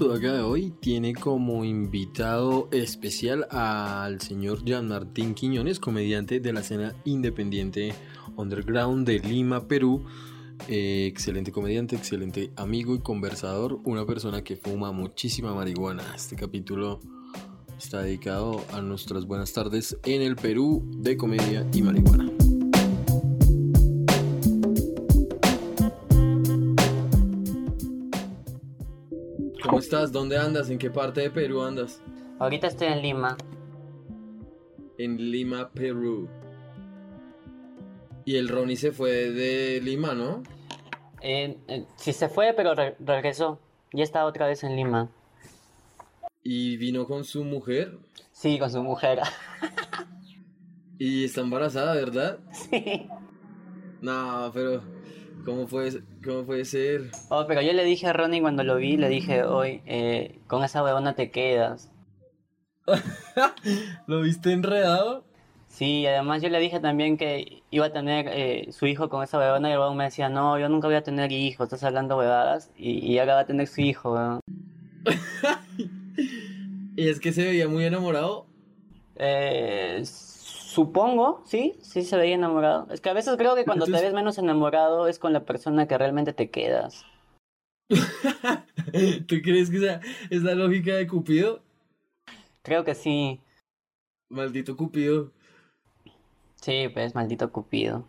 Sudaca de hoy tiene como invitado especial al señor Jean Martín Quiñones, comediante de la escena independiente underground de Lima, Perú. Eh, excelente comediante, excelente amigo y conversador, una persona que fuma muchísima marihuana. Este capítulo está dedicado a nuestras buenas tardes en el Perú de comedia y marihuana. Estás? ¿Dónde andas? ¿En qué parte de Perú andas? Ahorita estoy en Lima. En Lima, Perú. Y el Ronnie se fue de Lima, ¿no? Eh, eh, sí se fue, pero re- regresó. Ya está otra vez en Lima. Y vino con su mujer. Sí, con su mujer. Y está embarazada, ¿verdad? sí. No, pero ¿cómo puede, cómo puede ser? Oh, pero yo le dije a Ronnie cuando lo vi, le dije, hoy, eh, con esa huevona te quedas. ¿Lo viste enredado? Sí, además yo le dije también que iba a tener eh, su hijo con esa huevona y el huevón me decía, no, yo nunca voy a tener hijos, estás hablando huevadas. Y, y ahora va a tener su hijo, weón. Y es que se veía muy enamorado. Eh, supongo, sí, sí se veía enamorado. Es que a veces creo que cuando te ves menos enamorado es con la persona que realmente te quedas. ¿Tú crees que esa es la lógica de Cupido? Creo que sí. Maldito Cupido. Sí, pues, maldito Cupido.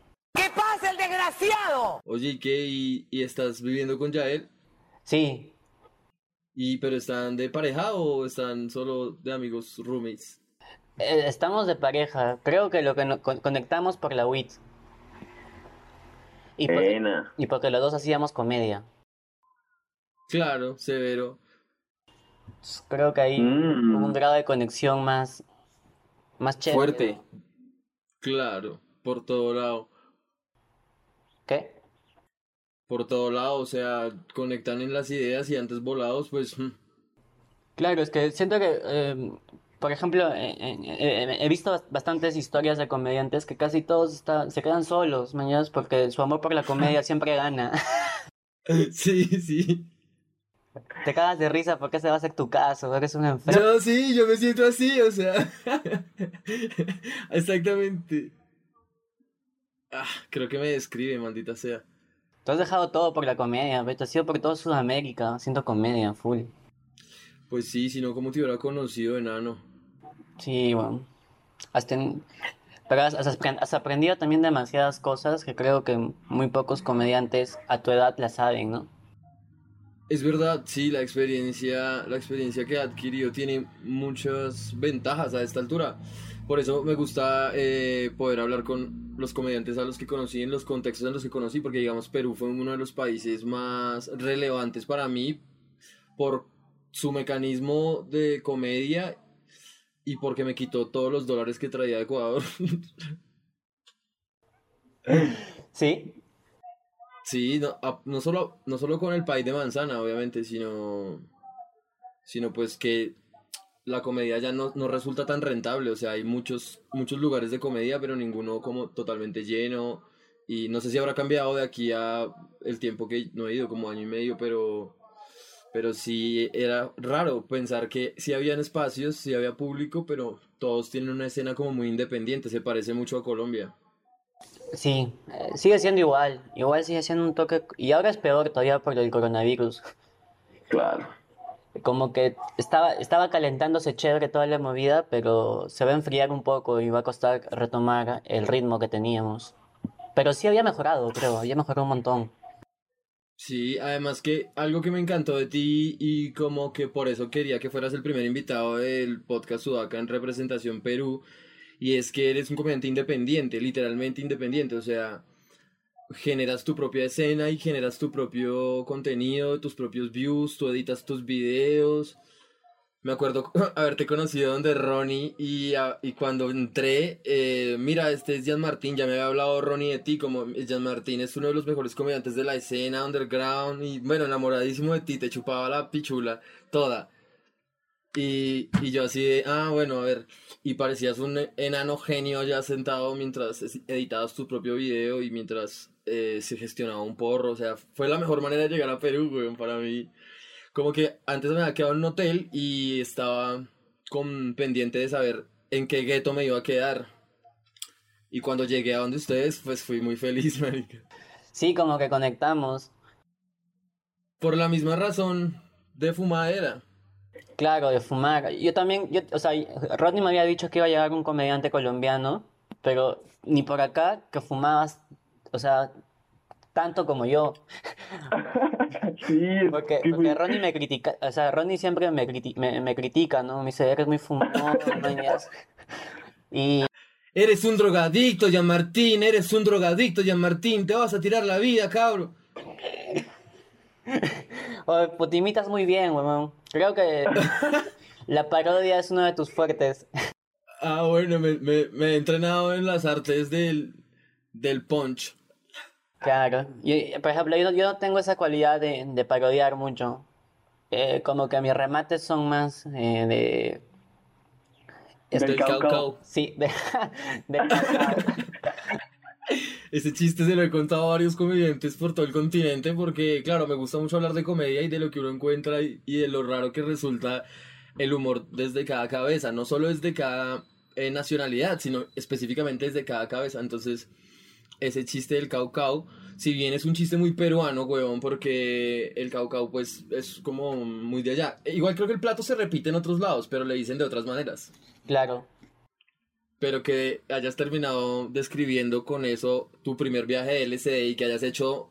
Oye, ¿y qué? ¿Y, y estás viviendo con Yael? Sí, ¿Y pero están de pareja o están solo de amigos roommates? Eh, estamos de pareja. Creo que lo que nos con- conectamos por la WIT. Y porque, Buena. y porque los dos hacíamos comedia. Claro, severo. Creo que ahí Mm. un grado de conexión más, más chévere. Fuerte. Claro, por todo lado. ¿Qué? Por todo lado, o sea, conectan en las ideas y antes volados, pues... mm, Claro, es que siento que, eh, por ejemplo, eh, eh, eh, he visto bas- bastantes historias de comediantes que casi todos se quedan solos, mañana, porque su amor por la comedia siempre gana. Sí, sí. Te cagas de risa porque ese va a ser tu caso, eres un enfermo. Yo sí, yo me siento así, o sea. Exactamente. Ah, creo que me describe, maldita sea. Tú has dejado todo por la comedia. Te has ido por todo Sudamérica haciendo comedia, full. Pues sí, si no, como te hubiera conocido, enano. Sí, bueno. Has ten- Pero has, has aprendido también demasiadas cosas que creo que muy pocos comediantes a tu edad las saben, ¿no? Es verdad, sí, la experiencia, la experiencia que he adquirido tiene muchas ventajas a esta altura. Por eso me gusta eh, poder hablar con los comediantes a los que conocí, en los contextos en los que conocí, porque digamos Perú fue uno de los países más relevantes para mí por su mecanismo de comedia y porque me quitó todos los dólares que traía de Ecuador. Sí, Sí, no, no solo, no solo con el país de manzana, obviamente, sino, sino pues que la comedia ya no, no resulta tan rentable. O sea, hay muchos, muchos lugares de comedia, pero ninguno como totalmente lleno. Y no sé si habrá cambiado de aquí a el tiempo que no he ido, como año y medio, pero, pero sí era raro pensar que sí habían espacios, sí había público, pero todos tienen una escena como muy independiente. Se parece mucho a Colombia. sí, eh, sigue siendo igual, igual sigue siendo un toque, y ahora es peor todavía por el coronavirus. Claro. Como que estaba, estaba calentándose chévere toda la movida, pero se va a enfriar un poco y va a costar retomar el ritmo que teníamos. Pero sí había mejorado, creo, había mejorado un montón. Sí, además que algo que me encantó de ti y como que por eso quería que fueras el primer invitado del podcast Sudaca en representación Perú, y es que eres un comediante independiente, literalmente independiente, o sea, generas tu propia escena y generas tu propio contenido, tus propios views, tú editas tus videos. Me acuerdo haberte conocido donde Ronnie y, y cuando entré, eh, mira, este es Jan Martín, ya me había hablado Ronnie de ti, como Jan Martín es uno de los mejores comediantes de la escena underground y bueno, enamoradísimo de ti, te chupaba la pichula toda. Y, y yo así de, ah, bueno, a ver, y parecías un enano genio ya sentado mientras editabas tu propio video y mientras eh, se gestionaba un porro, o sea, fue la mejor manera de llegar a Perú, weón, para mí. Como que antes me había quedado en un hotel y estaba con pendiente de saber en qué gueto me iba a quedar. Y cuando llegué a donde ustedes, pues fui muy feliz, marica. Sí, como que conectamos. Por la misma razón de fumadera. Claro, de fumar. Yo también, yo, o sea, Rodney me había dicho que iba a llegar un comediante colombiano, pero ni por acá que fumabas, o sea, tanto como yo. Sí, Porque, que porque fue- Ronnie me critica, o sea, Ronnie siempre me, criti- me, me critica, ¿no? Me dice, eres muy fumador, mañas". Y Eres un drogadicto, Jean Martín, eres un drogadicto, Jean Martín, te vas a tirar la vida, cabro. Oye, pues te imitas muy bien, weón. Creo que la parodia es uno de tus fuertes. Ah, bueno, me, me, me he entrenado en las artes del, del punch. Claro. Y, por ejemplo, yo, no- yo no tengo esa cualidad de, de parodiar mucho. Eh, como que mis remates son más eh, de... Del Del caucao. caucao. Sí, de, de cacao. Ese chiste se lo he contado a varios comediantes por todo el continente porque, claro, me gusta mucho hablar de comedia y de lo que uno encuentra y, y de lo raro que resulta el humor desde cada cabeza. No solo es de cada eh, nacionalidad, sino específicamente desde cada cabeza. Entonces, ese chiste del caucao, si bien es un chiste muy peruano, huevón, porque el caucao pues es como muy de allá. E Igual creo que el plato se repite en otros lados, pero le dicen de otras maneras. Claro. Pero que hayas terminado describiendo con eso tu primer viaje de LSD y que hayas hecho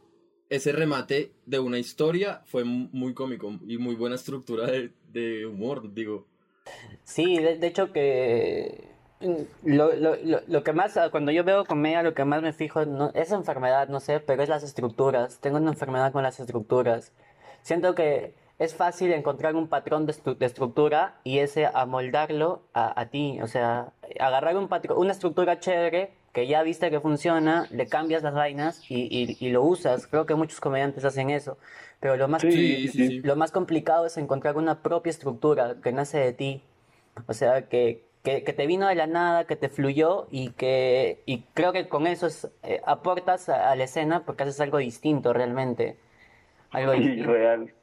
ese remate de una historia fue mu- muy cómico y muy buena estructura de, de humor, digo. Sí, de, de hecho que lo, lo, lo, lo que más, ah, cuando yo veo comedia, lo que más me fijo no, es enfermedad, no sé, pero es las estructuras. Tengo una enfermedad con las estructuras. Siento que es fácil encontrar un patrón de, estru- de estructura y ese amoldarlo a, a ti. O sea, agarrar un patrón, una estructura chévere que ya viste que funciona, le cambias las vainas y, y, y lo usas. Creo que muchos comediantes hacen eso. Pero lo más sí, sí. lo más complicado es encontrar una propia estructura que nace de ti. O sea, que, que, que te vino de la nada, que te fluyó y que y creo que con eso es, eh, aportas a, a la escena porque haces algo distinto realmente. Algo Sí, distinto. real.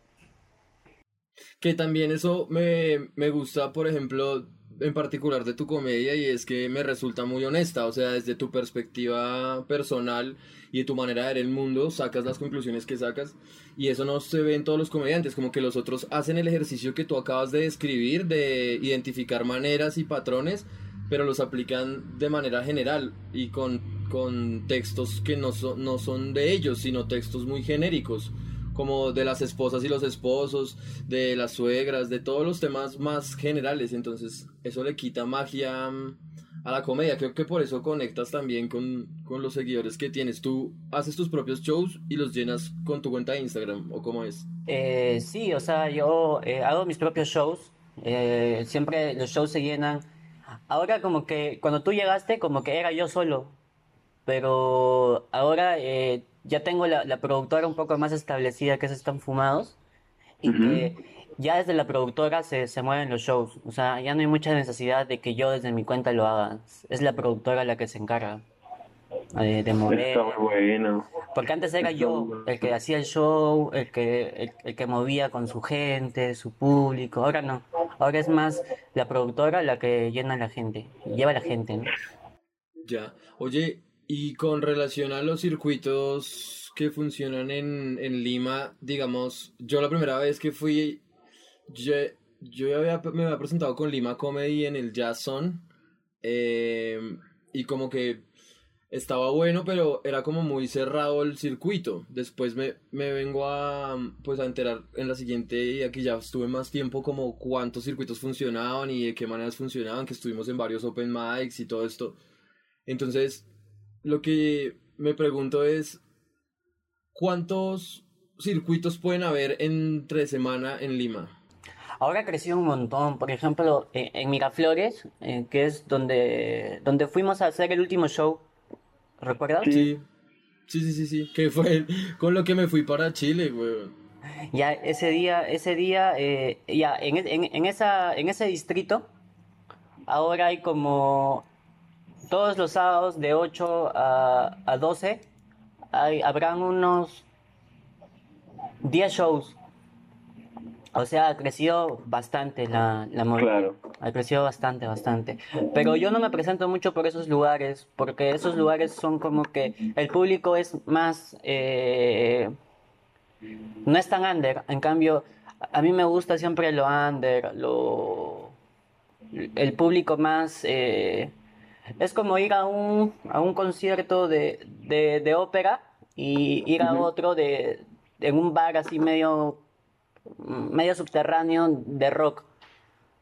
Que también eso me, me gusta, por ejemplo, en particular de tu comedia y es que me resulta muy honesta, o sea, desde tu perspectiva personal y de tu manera de ver el mundo, sacas las conclusiones que sacas y eso no se ve en todos los comediantes, como que los otros hacen el ejercicio que tú acabas de describir, de identificar maneras y patrones, pero los aplican de manera general y con, con textos que no son, no son de ellos, sino textos muy genéricos como de las esposas y los esposos, de las suegras, de todos los temas más generales. Entonces, eso le quita magia mm, a la comedia. Creo que por eso conectas también con, con los seguidores que tienes. Tú haces tus propios shows y los llenas con tu cuenta de Instagram, ¿o cómo es? Eh, sí, o sea, yo eh, hago mis propios shows. eh, siempre los shows se llenan. Ahora como que cuando tú llegaste como que era yo solo. Pero ahora eh, ya tengo la, la productora un poco más establecida que es Están Fumados. Y Ujú. que ya desde la productora se, se mueven los shows. O sea, ya no hay mucha necesidad de que yo desde mi cuenta lo haga. Es la productora la que se encarga eh, de mover. Está muy bueno. Porque antes era Está yo bueno. el que hacía el show, el que, el, el que movía con su gente, su público. Ahora no. Ahora es más la productora la que llena a la gente, lleva a la gente, ¿no? Ya. Oye, y con relación a los circuitos que funcionan en, en Lima, digamos, yo la primera vez que fui, yo, yo había, me había presentado con Lima Comedy en el Jazz eh, y como que estaba bueno, pero era como muy cerrado el circuito. Después me, me vengo a, pues, a enterar en la siguiente, y aquí ya estuve más tiempo, como cuántos circuitos funcionaban y de qué maneras funcionaban, que estuvimos en varios open mics y todo esto. Entonces, lo que me pregunto es, ¿cuántos circuitos pueden haber entre semana en Lima? Ahora ha crecido un montón. Por ejemplo, eh, en Miraflores, eh, que es donde, donde fuimos a hacer el último show. ¿Recuerdas? Sí. Sí, sí, sí, sí, que fue con lo que me fui para Chile, weón. Ya ese día, ese día, eh, ya en, e- en, en esa, en ese distrito, ahora hay como todos los sábados de 8 a, a 12, hay, habrán unos 10 shows. O sea, ha crecido bastante la, la movida. Claro. Ha crecido bastante, bastante. Pero yo no me presento mucho por esos lugares, porque esos lugares son como que el público es más... eh, no es tan under. En cambio, a mí me gusta siempre lo under, lo... El público más... eh, es como ir a un, a un concierto de, de, de ópera y ir a otro de, en un bar así medio, medio subterráneo de rock.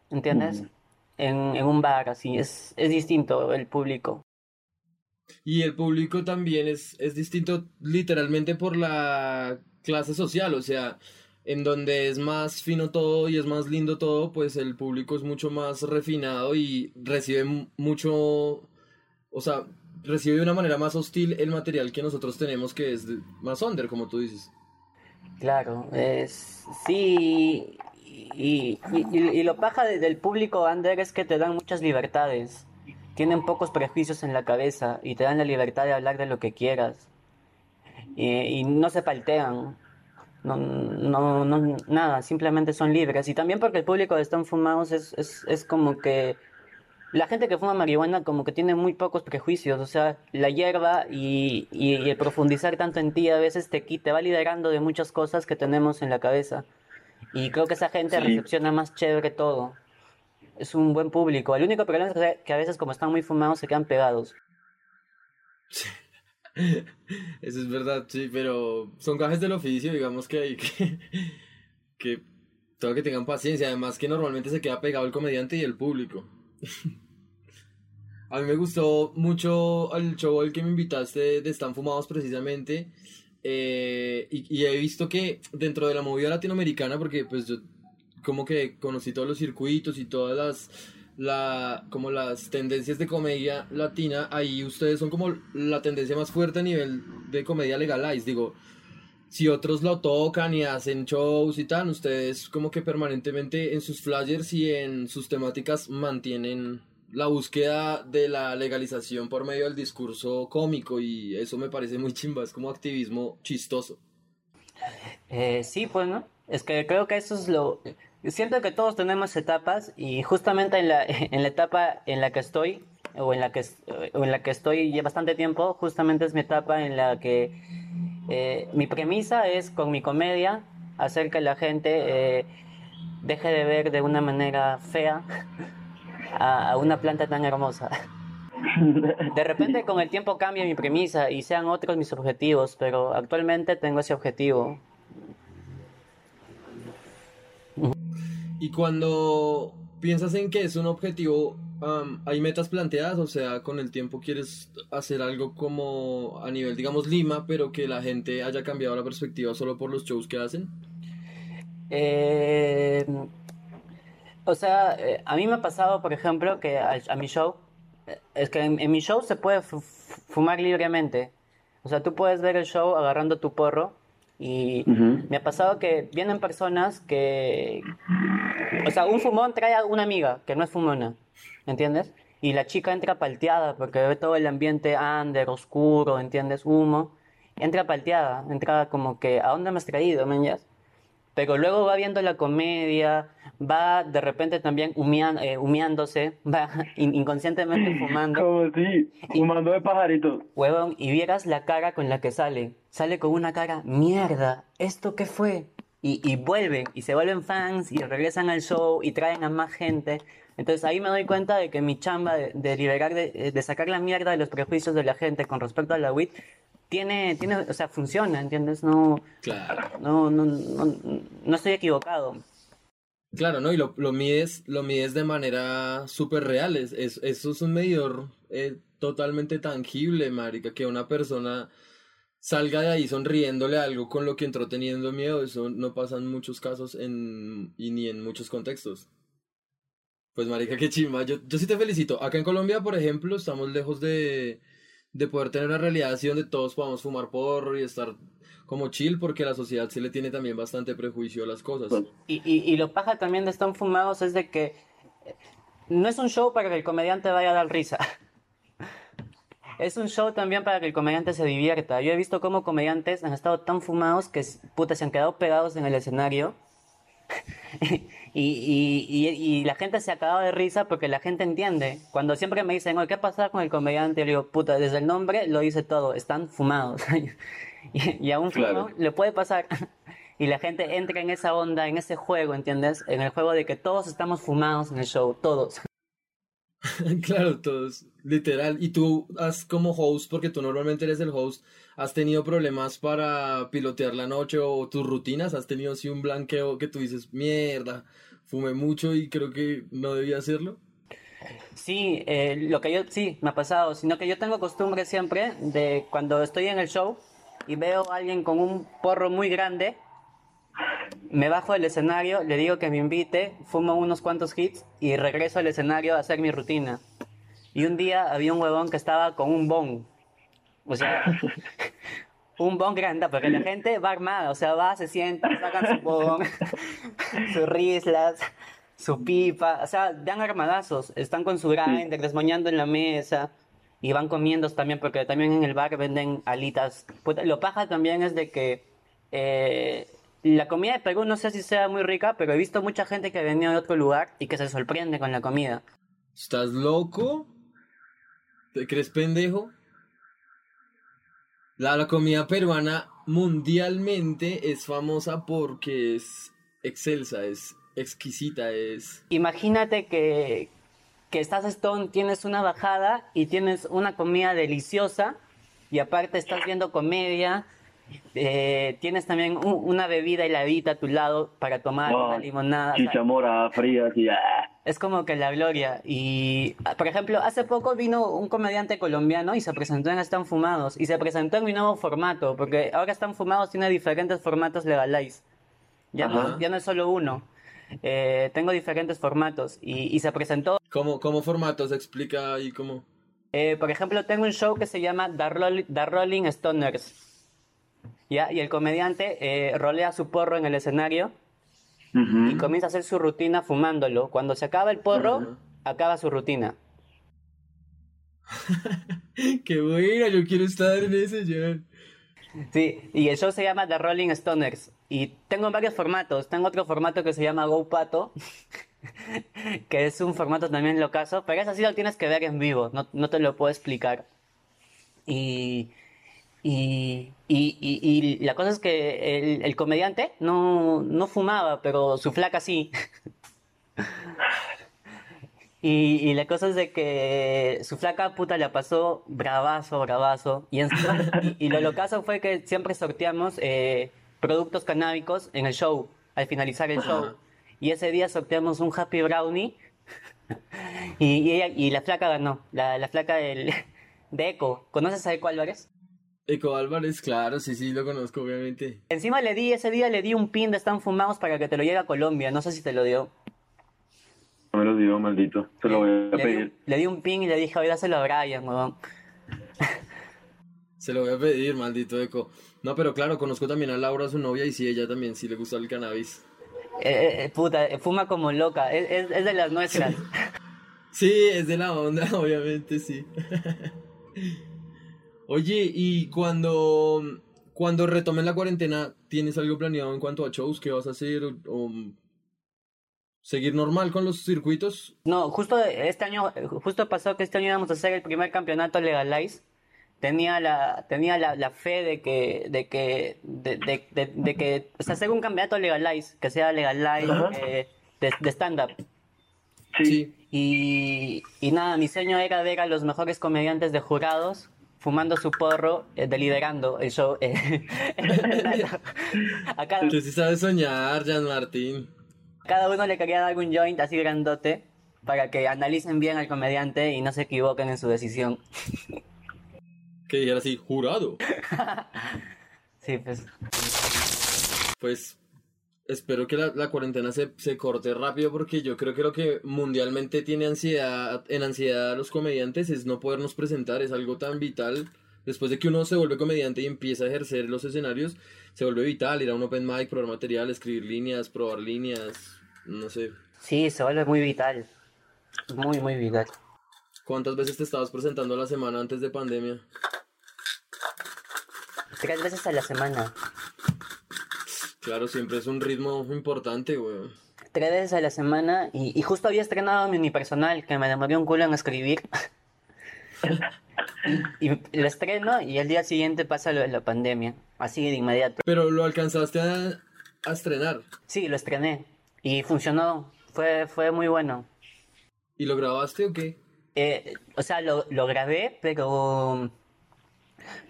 ¿Entiendes? Ujú. En, en un bar así. Es, es distinto el público. Y el público también es, es distinto literalmente por la clase social, o sea, en donde es más fino todo y es más lindo todo, pues el público es mucho más refinado y recibe mu- mucho, o sea, recibe de una manera más hostil el material que nosotros tenemos que es más under, como tú dices. Claro, es sí, y, y, lo paja de- del público under es que te dan muchas libertades, tienen pocos prejuicios en la cabeza y te dan la libertad de hablar de lo que quieras. Y no se paltean, no, no, no, nada, simplemente son libres y también porque el público de están fumados es, es, es como que la gente que fuma marihuana como que tiene muy pocos prejuicios, o sea, la hierba y, y- y el profundizar tanto en ti a veces te, te va liberando de muchas cosas que tenemos en la cabeza. Y creo que esa gente Sí. recepciona más chévere todo. Es un buen público. El único problema es que- que a veces como están muy fumados se quedan pegados. Eso es verdad, sí, pero son gajes del oficio, digamos que hay que, que todo que tengan paciencia, además que normalmente se queda pegado el comediante y el público. A mí me gustó mucho el show al que me invitaste de Están Fumados precisamente, eh, y, y he visto que dentro de la movida latinoamericana, porque pues yo como que conocí todos los circuitos y todas las la como las tendencias de comedia latina, ahí ustedes son como la tendencia más fuerte a nivel de comedia legalize, digo, si otros lo tocan y hacen shows y tal, ustedes como que permanentemente en sus flyers y en sus temáticas mantienen la búsqueda de la legalización por medio del discurso cómico y eso me parece muy chimba, es como activismo chistoso. Eh, sí, pues, ¿no? Es que creo que eso es lo... Siento que todos tenemos etapas y justamente en la, en la etapa en la que estoy, o en la que, o en la que estoy ya bastante tiempo, justamente es mi etapa en la que eh, mi premisa es con mi comedia hacer que la gente eh, deje de ver de una manera fea a, a una planta tan hermosa. De repente con el tiempo cambia mi premisa y sean otros mis objetivos, pero actualmente tengo ese objetivo. Y cuando piensas en que es un objetivo, hay metas planteadas, o sea, con el tiempo quieres hacer algo como a nivel, digamos, Lima, pero que la gente haya cambiado la perspectiva solo por los shows que hacen. Eh, o sea, eh, a mí me ha pasado, por ejemplo, que a, a mi show, eh, es que en, en mi show se puede fu- fu- fumar libremente. O sea, tú puedes ver el show agarrando tu porro y me ha pasado que vienen personas que, o sea, un fumón trae a una amiga que no es fumona, ¿entiendes? Y la chica entra palteada porque ve todo el ambiente under, oscuro, ¿entiendes? Humo. Entra palteada, entra como que, ¿a dónde me has traído, man? ya? Pero luego va viendo la comedia, va de repente también humean- eh, humeándose, va in- inconscientemente fumando, Como si, fumando de pajarito. huevón, y vieras la cara con la que sale. Sale con una cara, mierda, ¿esto qué fue? Y, y vuelven, y se vuelven fans, y regresan al show, y traen a más gente. Entonces ahí me doy cuenta de que mi chamba de, de liberar, de, de sacar la mierda de los prejuicios de la gente con respecto a la WIT, tiene, tiene, o sea, funciona, ¿entiendes? No, Claro. no, no, no, no estoy equivocado. Claro, ¿no? Y lo, lo mides, lo mides de manera súper real. Es, es- eso es un medidor eh, totalmente tangible, marica, que una persona salga de ahí sonriéndole algo con lo que entró teniendo miedo. Eso no pasa en muchos casos en, y ni en muchos contextos. Pues, marica, qué chimba. Yo, yo sí te felicito. Acá en Colombia, por ejemplo, estamos lejos de, de poder tener una realidad así donde todos podamos fumar porro y estar como chill, porque la sociedad sí le tiene también bastante prejuicio a las cosas. Pues, Y, y, y lo paja también de Están Fumados es de que eh, no es un show para que el comediante vaya a dar risa. Es un show también para que el comediante se divierta. Yo he visto cómo comediantes han estado tan fumados que puta, se han quedado pegados en el escenario y, y, y, y la gente se acaba de risa porque la gente entiende. Cuando siempre me dicen, oye, ¿qué pasa con el comediante? Yo digo, puta, desde el nombre lo dice todo, están fumados. y, a un Claro. fumo le puede pasar. y la gente entra en esa onda, en ese juego, ¿entiendes? En el juego de que todos estamos fumados en el show, todos. Claro, todos, literal. Y tú, has como host, porque tú normalmente eres el host, ¿has tenido problemas para pilotear la noche o tus rutinas? ¿Has tenido así un blanqueo que tú dices, mierda, fumé mucho y creo que no debía hacerlo? Sí, eh, lo que yo, sí, me ha pasado, sino que yo tengo costumbre siempre de cuando estoy en el show y veo a alguien con un porro muy grande, me bajo del escenario, le digo que me invite, fumo unos cuantos hits y regreso al escenario a hacer mi rutina. Y un día había un huevón que estaba con un bong. O sea, un bong grande, porque la gente va armada, o sea, va, se sienta, sacan su bong, sus rislas, su pipa, o sea, dan armadazos, están con su grinder, desmoñando en la mesa y van comiendo también, porque también en el bar venden alitas. Lo paja también es de que eh, la comida de Perú no sé si sea muy rica, pero he visto mucha gente que venía de otro lugar y que se sorprende con la comida. ¿Estás loco? ¿Te crees pendejo? La, la comida peruana mundialmente es famosa porque es excelsa, es exquisita, es... Imagínate que, que estás Stone, tienes una bajada y tienes una comida deliciosa y aparte estás viendo comedia, eh, tienes también un- una bebida heladita a tu lado para tomar No, una limonada. o sea, Chicha morada fría, así. ah. es como que la gloria. Y, ah, por ejemplo, hace poco vino un comediante colombiano y se presentó en Están Fumados. Y se presentó en mi nuevo formato, porque ahora Están Fumados tiene diferentes formatos legalize. Ya, no, ya no es solo uno. Eh, tengo diferentes formatos. Y, y se presentó. ¿Cómo, cómo formato se explica ahí cómo? eh, por ejemplo, tengo un show que se llama The, Roll- The Rolling Stoners. ¿Ya? Y el comediante eh, rolea su porro en el escenario Ujú. y comienza a hacer su rutina fumándolo. Cuando se acaba el porro, Ajá. acaba su rutina. Qué buena, yo quiero estar en ese, Jan. Sí, y el show se llama The Rolling Stoners. Y tengo varios formatos. Tengo otro formato que se llama Go Pato, que es un formato también locazo, pero ese sí lo tienes que ver en vivo, no, no te lo puedo explicar. Y, y, y, y, y la cosa es que el, el comediante no, no fumaba, pero su flaca sí. Y, y la cosa es de que su flaca puta la pasó bravazo, bravazo. Y, y lo locazo fue que siempre sorteamos eh, productos canábicos en el show, al finalizar el show. Y ese día sorteamos un Happy Brownie. Y, y, ella- y la flaca ganó, la, la flaca del, de Eco. ¿Conoces a Eco Álvarez? Eco Álvarez, claro, sí, sí, lo conozco, obviamente. Encima le di, ese día le di un pin de Están Fumados para que te lo lleve a Colombia. No sé si te lo dio. No me lo digo, maldito. Se lo voy a Le di, pedir. le di un pin y le dije, oye, dáselo a Brian, huevón. Se lo voy a pedir, maldito Eco. No, pero claro, conozco también a Laura, su novia, y sí, ella también sí le gusta el cannabis. Eh, eh, puta, eh, fuma como loca. Es, es, es de las nuestras. Sí, es de la onda, obviamente, sí. Oye, y cuando, cuando retomen la cuarentena, ¿tienes algo planeado en cuanto a shows? ¿Qué vas a hacer? ¿O, o seguir normal con los circuitos? No, justo este año, justo pasó que este año íbamos a hacer el primer campeonato Legalize. Tenía la, tenía la, la fe de que, de que, de, de, de, de que, o sea, hacer un campeonato Legalize, que sea Legalize eh, de, de stand-up. Sí. Y, y nada, mi sueño era ver a los mejores comediantes de jurados fumando su porro, eh, deliberando el show. eh, a, cada, Tú sí sabes soñar, Jan Martín. cada uno le quería dar un joint así grandote para que analicen bien al comediante y no se equivoquen en su decisión. Que dijera así, jurado. Sí, pues. Pues espero que la, la cuarentena se, se corte rápido porque yo creo que lo que mundialmente tiene ansiedad, en ansiedad a los comediantes es no podernos presentar, es algo tan vital. Después de que uno se vuelve comediante y empieza a ejercer los escenarios, se vuelve vital ir a un open mic, probar material, escribir líneas, probar líneas, no sé. Sí, se vuelve muy vital. Muy, muy vital. ¿Cuántas veces te estabas presentando a la semana antes de pandemia? Tres veces a la semana. Claro, siempre es un ritmo importante, güey. Tres veces a la semana y, y justo había estrenado mi unipersonal, que me demoré un culo en escribir. y, y lo estreno y al día siguiente pasa lo de la pandemia, así de inmediato. Pero lo alcanzaste a, a estrenar. Sí, lo estrené y funcionó, fue, fue muy bueno. ¿Y lo grabaste o qué? Eh, o sea, lo, lo grabé, pero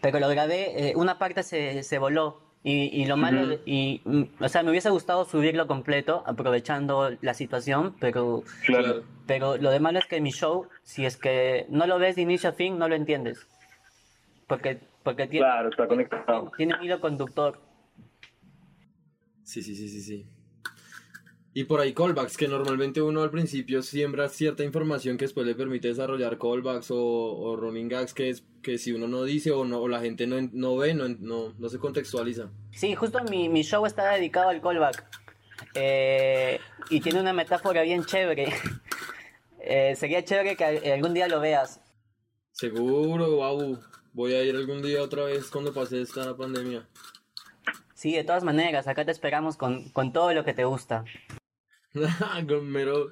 pero lo grabé, eh, una parte se, se voló y, y lo malo, Ujú. y, mm, o sea, me hubiese gustado subirlo completo, aprovechando la situación, pero, Claro. pero lo de malo es que mi show, si es que no lo ves de inicio a fin, no lo entiendes. Porque, porque tiene, Claro, está conectado. tiene un hilo conductor. Sí, sí, sí, sí, sí. Y por ahí callbacks, que normalmente uno al principio siembra cierta información que después le permite desarrollar callbacks o, o running gags que, es, que si uno no dice o, no, o la gente no, no ve, no, no, no se contextualiza. Sí, justo mi, mi show está dedicado al callback. Eh, y tiene una metáfora bien chévere. Eh, sería chévere que al- algún día lo veas. Seguro, wow. Voy a ir algún día otra vez cuando pase esta pandemia. Sí, de todas maneras, acá te esperamos con, con todo lo que te gusta. Con mero,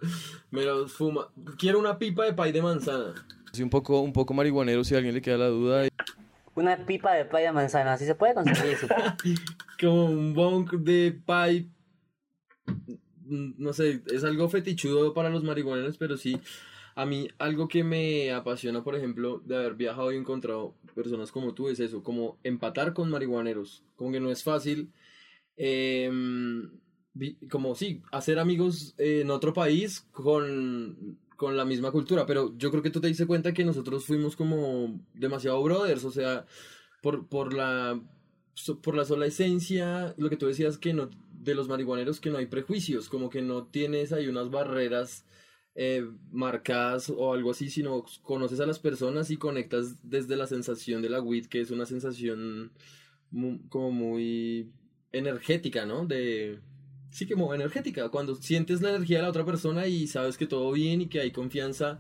mero fuma. Quiero una pipa de pay de manzana. Soy un poco, un poco marihuanero si a alguien le queda la duda. Una pipa de pay de manzana, si se puede conseguir eso. Como un bonk de pay. No sé, es algo fetichudo para los marihuaneros, pero sí. A mí, algo que me apasiona, por ejemplo, de haber viajado y encontrado personas como tú, es eso, como empatar con marihuaneros. Como que no es fácil. vi- como sí, hacer amigos en otro país con, con la misma cultura, pero yo creo que tú te diste cuenta que nosotros fuimos como demasiado brothers, o sea, por, por la por la sola esencia, lo que tú decías que no de los marihuaneros que no hay prejuicios, como que no tienes ahí unas barreras eh, marcadas o algo así, sino conoces a las personas y conectas desde la sensación de la weed, que es una sensación mu- como muy energética, ¿no? De sí como energética, cuando sientes la energía de la otra persona y sabes que todo bien y que hay confianza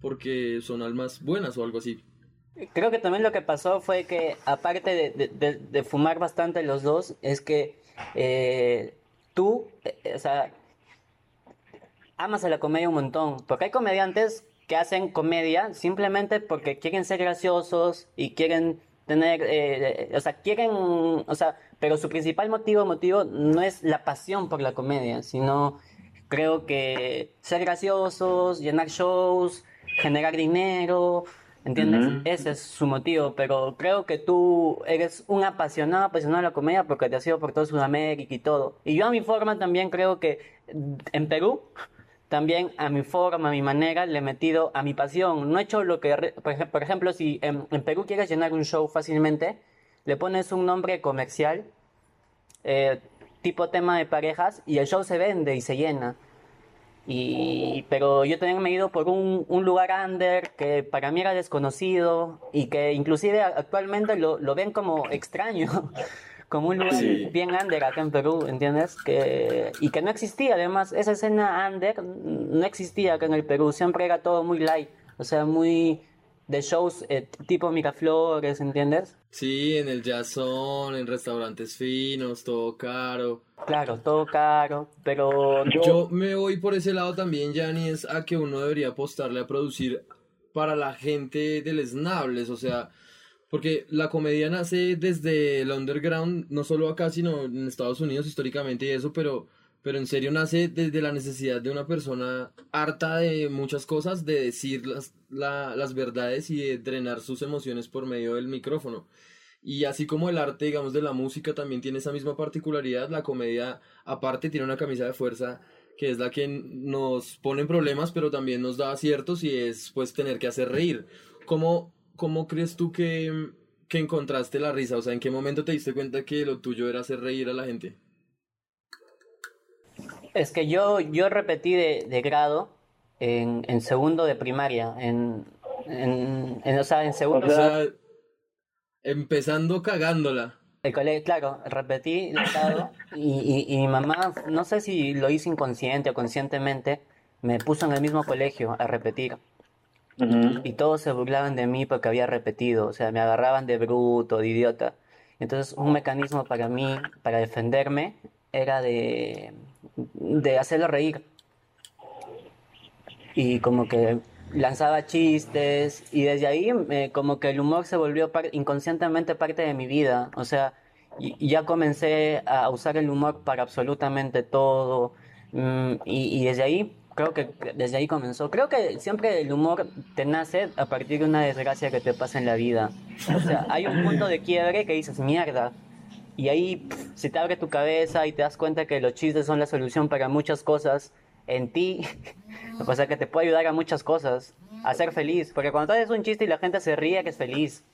porque son almas buenas o algo así. Creo que también lo que pasó fue que, aparte de fumar bastante los dos, es que eh, tú, eh, o sea, amas a la comedia un montón. Porque hay comediantes que hacen comedia simplemente porque quieren ser graciosos y quieren tener, eh, o sea, quieren, o sea, pero su principal motivo, motivo no es la pasión por la comedia, sino creo que ser graciosos, llenar shows, generar dinero, ¿entiendes? Ese es su motivo, pero creo que tú eres un apasionado, apasionado de la comedia porque te has ido por toda Sudamérica y todo. Y yo a mi forma también creo que en Perú, también a mi forma, a mi manera, le he metido a mi pasión. No he hecho lo que, por ejemplo, si en, en Perú quieres llenar un show fácilmente, le pones un nombre comercial, eh, tipo tema de parejas, y el show se vende y se llena. Y, pero yo también me he ido por un, un lugar under que para mí era desconocido y que inclusive actualmente lo, lo ven como extraño, como un lugar Sí. bien under acá en Perú, ¿entiendes? Que, y que no existía, además, esa escena under no existía acá en el Perú, siempre era todo muy light, o sea, muy de shows eh, tipo Miraflores, ¿entiendes? Sí, en el jazzón, en restaurantes finos, todo caro. Claro, todo caro, pero Yo- Yo me voy por ese lado también, Yanni, es a que uno debería apostarle a producir para la gente del Snables, o sea, porque la comedia nace desde el underground, no solo acá, sino en Estados Unidos históricamente y eso, pero, pero en serio nace desde la necesidad de una persona harta de muchas cosas, de decir las, la- las verdades y de drenar sus emociones por medio del micrófono. Y así como el arte, digamos, de la música también tiene esa misma particularidad, la comedia aparte tiene una camisa de fuerza que es la que nos pone en problemas, pero también nos da aciertos y es pues tener que hacer reír. ¿Cómo, cómo crees tú que, que encontraste la risa? O sea, ¿en qué momento te diste cuenta que lo tuyo era hacer reír a la gente? Es que yo, yo repetí de, de grado en, en segundo de primaria, en, en, en, o sea, en segundo O sea, empezando cagándola. el colegio, claro, repetí de grado y, y, y mi mamá, no sé si lo hice inconsciente o conscientemente, me puso en el mismo colegio a repetir Y todos se burlaban de mí porque había repetido, o sea, me agarraban de bruto, de idiota. Entonces, un mecanismo para mí, para defenderme, era de, de hacerlo reír. Y como que lanzaba chistes y desde ahí eh, como que el humor se volvió inconscientemente parte de mi vida. O sea, ya comencé a usar el humor para absolutamente todo. Mm, y, y desde ahí, creo que desde ahí comenzó. Creo que siempre el humor te nace a partir de una desgracia que te pasa en la vida. O sea, hay un punto de quiebre que dices, mierda. Y ahí pf, se te abre tu cabeza y te das cuenta que los chistes son la solución para muchas cosas en ti. O sea, que te puede ayudar a muchas cosas. A ser feliz. Porque cuando haces un chiste y la gente se ríe, que es feliz.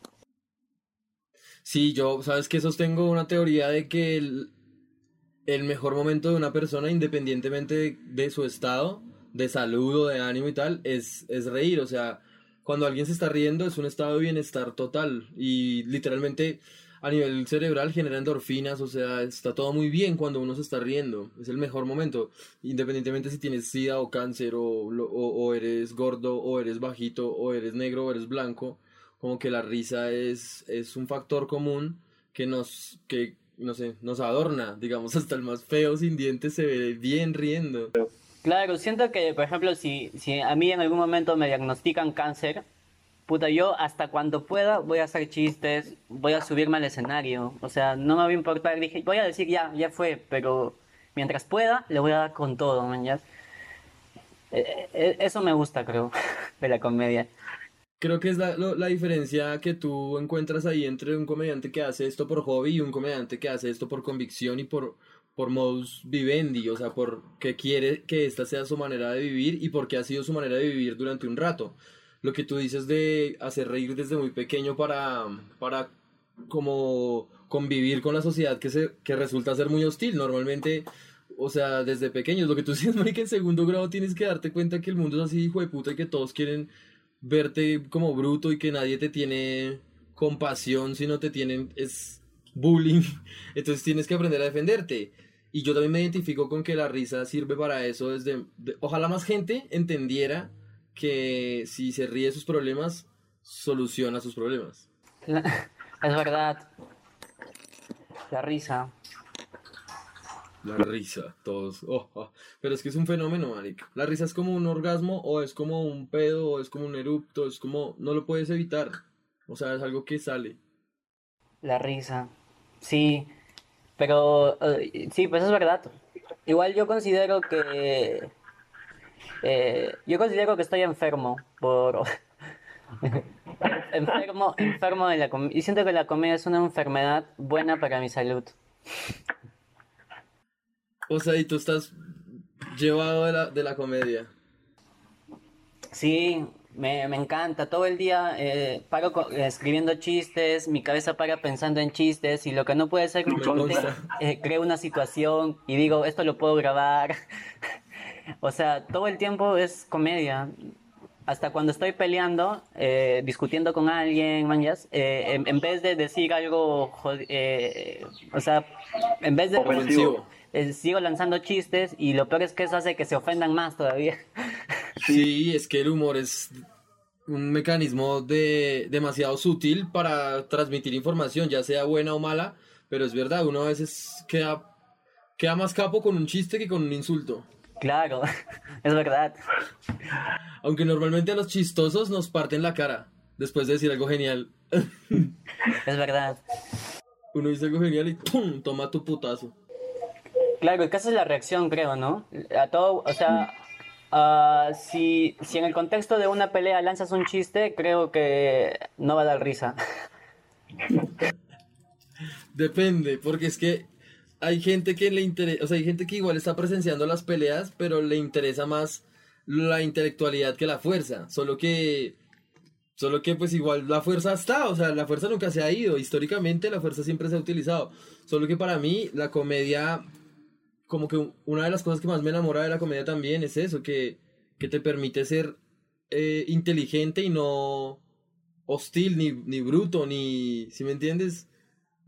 Sí, yo, sabes que sostengo una teoría de que el, mejor momento de una persona, independientemente de, de su estado, de salud o de ánimo y tal, es, es reír. O sea, cuando alguien se está riendo es un estado de bienestar total. Y literalmente a nivel cerebral genera endorfinas, o sea, está todo muy bien cuando uno se está riendo. Es el mejor momento. Independientemente si tienes sida o cáncer, o, o, o eres gordo, o eres bajito, o eres negro, o eres blanco como que la risa es, es un factor común que nos, que, no sé, nos adorna, digamos, hasta el más feo sin dientes se ve bien riendo. Claro, siento que, por ejemplo, si, si a mí en algún momento me diagnostican cáncer, puta, yo hasta cuando pueda voy a hacer chistes, voy a subirme al escenario. O sea, no me va a importar, dije, voy a decir ya, ya fue, pero mientras pueda, le voy a dar con todo, man, ya. Eh, eh, Eso me gusta, creo, de la comedia. Creo que es la, la diferencia que tú encuentras ahí entre un comediante que hace esto por hobby y un comediante que hace esto por convicción y por, por modus vivendi, o sea, porque quiere que esta sea su manera de vivir y porque ha sido su manera de vivir durante un rato. Lo que tú dices de hacer reír desde muy pequeño para, para como convivir con la sociedad que, se, que resulta ser muy hostil. Normalmente, o sea, desde pequeños, lo que tú decías, marica, en segundo grado tienes que darte cuenta que el mundo es así, hijo de puta, y que todos quieren verte como bruto y que nadie te tiene compasión, sino te tienen, es bullying. Entonces tienes que aprender a defenderte. Y yo también me identifico con que la risa sirve para eso desde... de- ojalá más gente entendiera que si se ríe de sus problemas, soluciona sus problemas. Es verdad. La risa. La risa, todos. oh, oh. Pero es que es un fenómeno, marica. La risa es como un orgasmo, o es como un pedo, o es como un erupto, es como. No lo puedes evitar. O sea, es algo que sale. La risa. Sí, pero eh, sí, pues es verdad. Igual yo considero que eh, yo considero que estoy enfermo por enfermo, enfermo de la comedia. Y siento que la comedia es una enfermedad buena para mi salud. O sea, y tú estás llevado de la, de la comedia. Sí, me, me encanta. Todo el día eh, paro escribiendo chistes, mi cabeza para pensando en chistes y lo que no puede ser consta. eh, creo una situación y digo, esto lo puedo grabar. O sea, todo el tiempo es comedia. Hasta cuando estoy peleando, eh, discutiendo con alguien, manjas, eh, en, en vez de decir algo, eh, o sea, en vez de... Ofensivo. sigo lanzando chistes y lo peor es que eso hace que se ofendan más todavía. Sí, es que el humor es un mecanismo de demasiado sutil para transmitir información, ya sea buena o mala, pero es verdad, uno a veces queda, queda más capo con un chiste que con un insulto. Claro, es verdad. Aunque normalmente a los chistosos nos parten la cara después de decir algo genial. Es verdad. Uno dice algo genial y ¡pum! toma tu putazo. Claro, el caso es la reacción, creo, ¿no? A todo, o sea, ah, si, si en el contexto de una pelea lanzas un chiste, creo que no va a dar risa. Depende, porque es que hay gente que le interesa, o sea, hay gente que igual está presenciando las peleas, pero le interesa más la intelectualidad que la fuerza. Solo que, solo que pues igual la fuerza está, o sea, la fuerza nunca se ha ido. Históricamente la fuerza siempre se ha utilizado. Solo que para mí la comedia, como que una de las cosas que más me enamora de la comedia también es eso, que, que te permite ser eh, inteligente y no hostil, ni, ni bruto, ni, si me entiendes?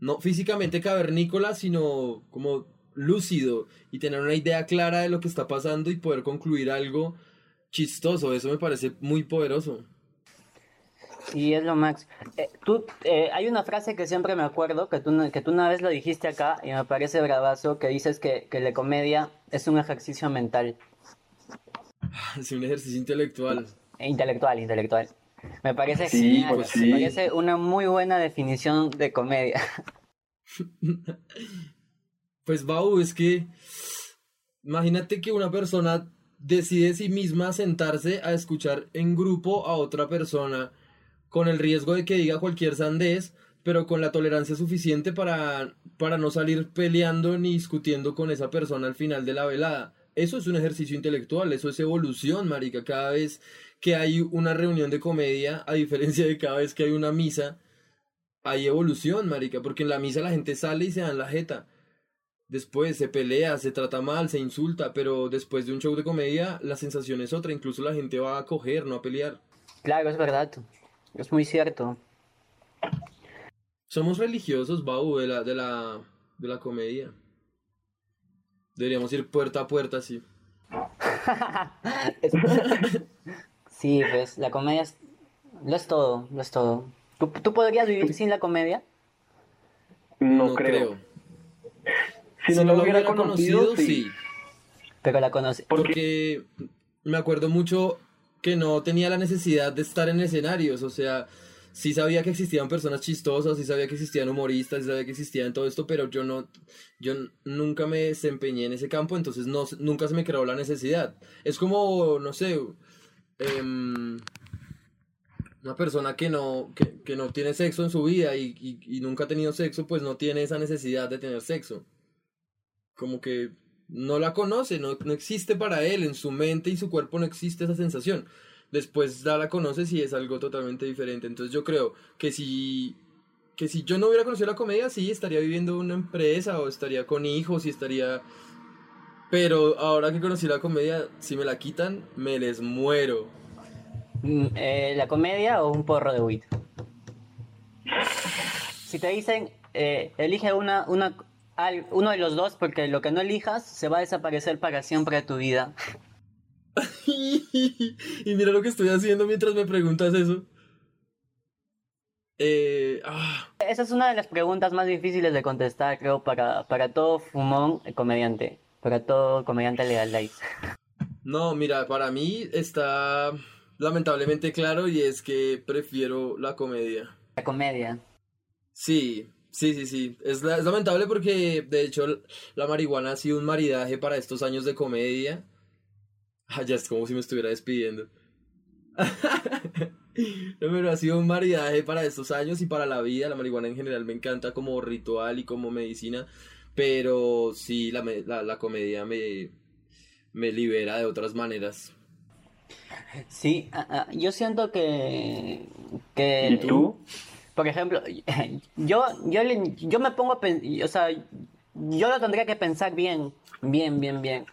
no físicamente cavernícola, sino como lúcido y tener una idea clara de lo que está pasando y poder concluir algo chistoso. Eso me parece muy poderoso. Sí, es lo max. Eh, tú, eh, hay una frase que siempre me acuerdo, que tú, que tú una vez lo dijiste acá, y me parece bravazo, que dices que, que la comedia es un ejercicio mental. Es un ejercicio intelectual. Intelectual, intelectual. Me parece Sí, genial, pues me parece una muy buena definición de comedia. Pues Bau, es que imagínate que una persona decide sí misma sentarse a escuchar en grupo a otra persona con el riesgo de que diga cualquier sandez, pero con la tolerancia suficiente para, para no salir peleando ni discutiendo con esa persona al final de la velada. Eso es un ejercicio intelectual, eso es evolución, marica. Cada vez que hay una reunión de comedia, a diferencia de cada vez que hay una misa, hay evolución, marica, porque en la misa la gente sale y se dan la jeta. Después se pelea, se trata mal, se insulta, pero después de un show de comedia la sensación es otra, incluso la gente va a coger, no a pelear. Claro, es verdad. Es muy cierto. Somos religiosos, Bau, de la, de la, de la comedia. Deberíamos ir puerta a puerta, sí. Sí, pues la comedia es... Lo es todo, lo es todo. ¿Tú, tú podrías vivir sin la comedia? No, creo. Si, Si no no lo hubiera conocido, sí. Pero la conoces. Porque me acuerdo mucho que no tenía la necesidad de estar en escenarios, o sea, sí sabía que existían personas chistosas, sí sabía que existían humoristas, sí sabía que existían todo esto, pero yo no, yo nunca me desempeñé en ese campo, entonces no, nunca se me creó la necesidad. Es como, no sé, em, una persona que no, que, no tiene sexo en su vida y, y nunca ha tenido sexo, pues no tiene esa necesidad de tener sexo. Como que no la conoce, no, no existe para él, en su mente y su cuerpo no existe esa sensación. Después ya la conoces y es algo totalmente diferente. Entonces yo creo que si, que si yo no hubiera conocido la comedia, sí, estaría viviendo una empresa o estaría con hijos y estaría... Pero ahora que conocí la comedia, si me la quitan, me les muero. Mm, eh, ¿La comedia o un porro de weed? Si te dicen, eh, elige una, una, al- uno de los dos porque lo que no elijas se va a desaparecer para siempre de tu vida. y mira lo que estoy haciendo mientras me preguntas eso. Eh, ah, Esa es una de las preguntas más difíciles de contestar, creo, para, para todo fumón comediante. Para todo comediante legal life. no, mira, para mí está lamentablemente claro y es que prefiero la comedia. La comedia. Sí, sí, sí, sí. Es, la- es lamentable porque de hecho la marihuana ha sido un maridaje para estos años de comedia. Ah, ya es como si me estuviera despidiendo. No, pero ha sido un maridaje para estos años y para la vida. La marihuana en general me encanta como ritual y como medicina. Pero sí, la, la, la comedia me, me libera de otras maneras. Sí, ah, yo siento que, que ¿Y tú? Por ejemplo, yo, yo, yo me pongo o sea, yo lo tendría que pensar bien, bien, bien, bien.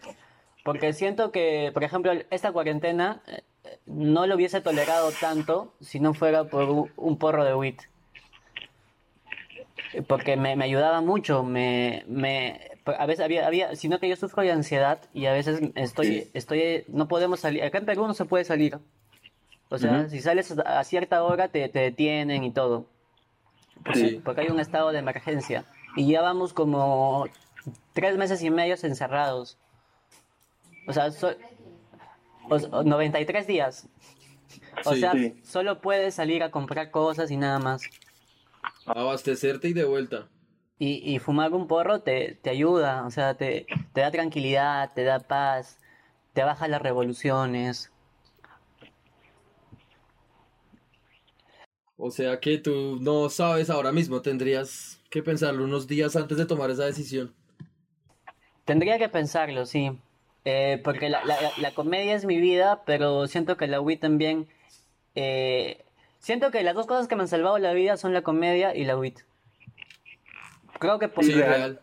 Porque siento que, por ejemplo, esta cuarentena eh, no lo hubiese tolerado tanto si no fuera por un, porro de wheat. Porque me, me ayudaba mucho, me, me, a veces había, había, sino que yo sufro de ansiedad y a veces estoy, estoy, no podemos salir, acá en Perú no se puede salir. O sea, si sales a cierta hora te, te detienen y todo. Sí. Porque hay un estado de emergencia. Y ya vamos como tres meses y medio encerrados. O sea, so- o- o 93 días. O Sí. sea, Sí. solo puedes salir a comprar cosas y nada más. Abastecerte y de vuelta. Y, y fumar un porro te, te ayuda, o sea, te, te da tranquilidad, te da paz, te baja las revoluciones. O sea que tú no sabes ahora mismo, tendrías que pensarlo unos días antes de tomar esa decisión. Tendría que pensarlo, sí. Eh, porque la, la- la comedia es mi vida, pero siento que la WIT también... eh, siento que las dos cosas que me han salvado la vida son la comedia y la WIT. Creo que por, Sí,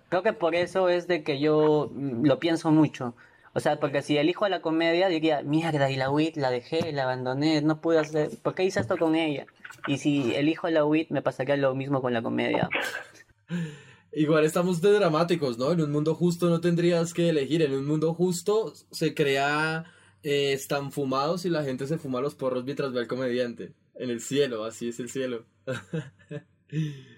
creo que por eso es de que yo mm, lo pienso mucho. O sea, porque si elijo la comedia diría, mierda, y la WIT la dejé, la abandoné, no pude hacer... ¿Por qué hice esto con ella? Y si elijo la WIT me pasaría lo mismo con la comedia. Igual estamos de dramáticos, ¿no? En un mundo justo no tendrías que elegir. En un mundo justo se crea, eh, están fumados y la gente se fuma los porros mientras ve al comediante. En el cielo, así es el cielo.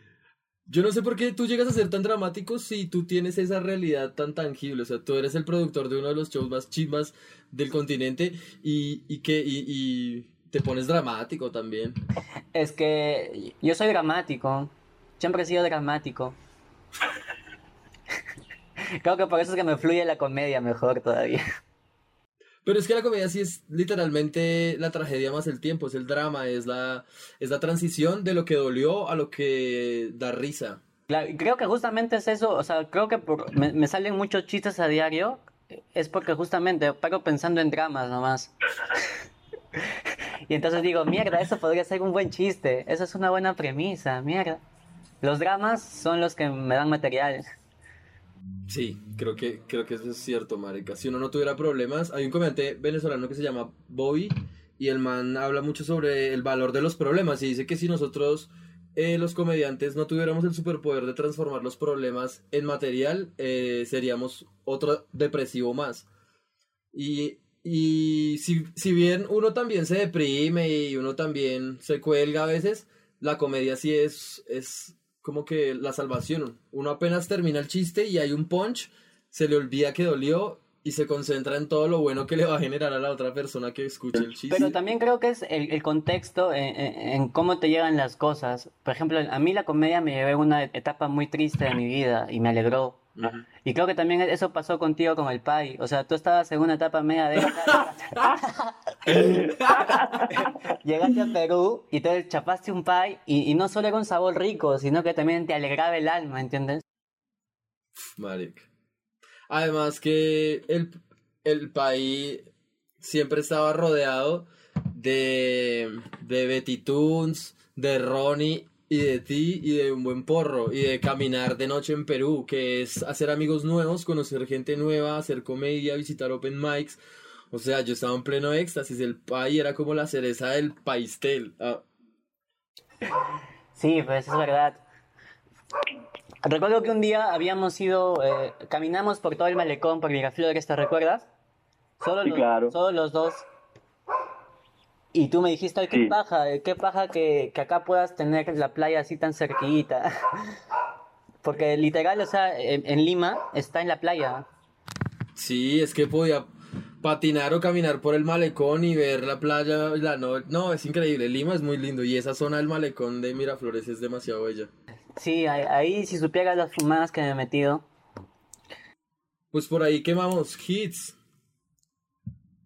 Yo no sé por qué tú llegas a ser tan dramático si tú tienes esa realidad tan tangible. O sea, tú eres el productor de uno de los shows más chimbas del continente y, y que y, y te pones dramático también. Es que yo soy dramático. Siempre he sido dramático. Creo que por eso es que me fluye la comedia mejor todavía. Pero es que la comedia sí es literalmente la tragedia más el tiempo, es el drama, es la, es la transición de lo que dolió a lo que da risa. Creo que justamente es eso, o sea, creo que por, me, me salen muchos chistes a diario, es porque justamente paro pensando en dramas nomás. y entonces digo, mierda, eso podría ser un buen chiste, eso es una buena premisa, mierda. Los dramas son los que me dan material. Sí, creo que, creo que eso es cierto, marica. Si uno no tuviera problemas, hay un comediante venezolano que se llama Bobby y el man habla mucho sobre el valor de los problemas y dice que si nosotros, eh, los comediantes, no tuviéramos el superpoder de transformar los problemas en material, eh, seríamos otro depresivo más. Y, y si, si bien uno también se deprime y uno también se cuelga a veces, la comedia sí es, es como que la salvación. Uno apenas termina el chiste y hay un punch, se le olvida que dolió y se concentra en todo lo bueno que le va a generar a la otra persona que escuche el chiste. Pero también creo que es el, el contexto en, en- en cómo te llegan las cosas. Por ejemplo, a mí la comedia me llevó a una etapa muy triste de mi vida y me alegró. Ujú. Y creo que también eso pasó contigo con el Pai. O sea, tú estabas en una etapa media de... Llegaste a Perú y te chapaste un Pai y, y no solo era un sabor rico, sino que también te alegraba el alma, ¿entiendes? Marica. Además que el, el país siempre estaba rodeado de, de Betty Toons, de Ronnie y de ti y de un buen porro y de caminar de noche en Perú, que es hacer amigos nuevos, conocer gente nueva, hacer comedia, visitar open mics. O sea, yo estaba en pleno éxtasis, el país era como la cereza del paistel. Ah, Sí, pues es verdad. Recuerdo que un día habíamos ido, eh, caminamos por todo el malecón, por Miraflores, ¿te recuerdas? Solo Sí, los, claro. solo los dos. Y tú me dijiste, "Ay, qué Sí. paja, eh, qué paja que, que acá puedas tener la playa así tan cerquita. Porque literal, o sea, en, en Lima está en la playa. Sí, es que podía patinar o caminar por el malecón y ver la playa, la no, no, es increíble, Lima es muy lindo y esa zona del malecón de Miraflores es demasiado bella. Sí, ahí, ahí si supieras las fumadas que me he metido. Pues por ahí quemamos hits.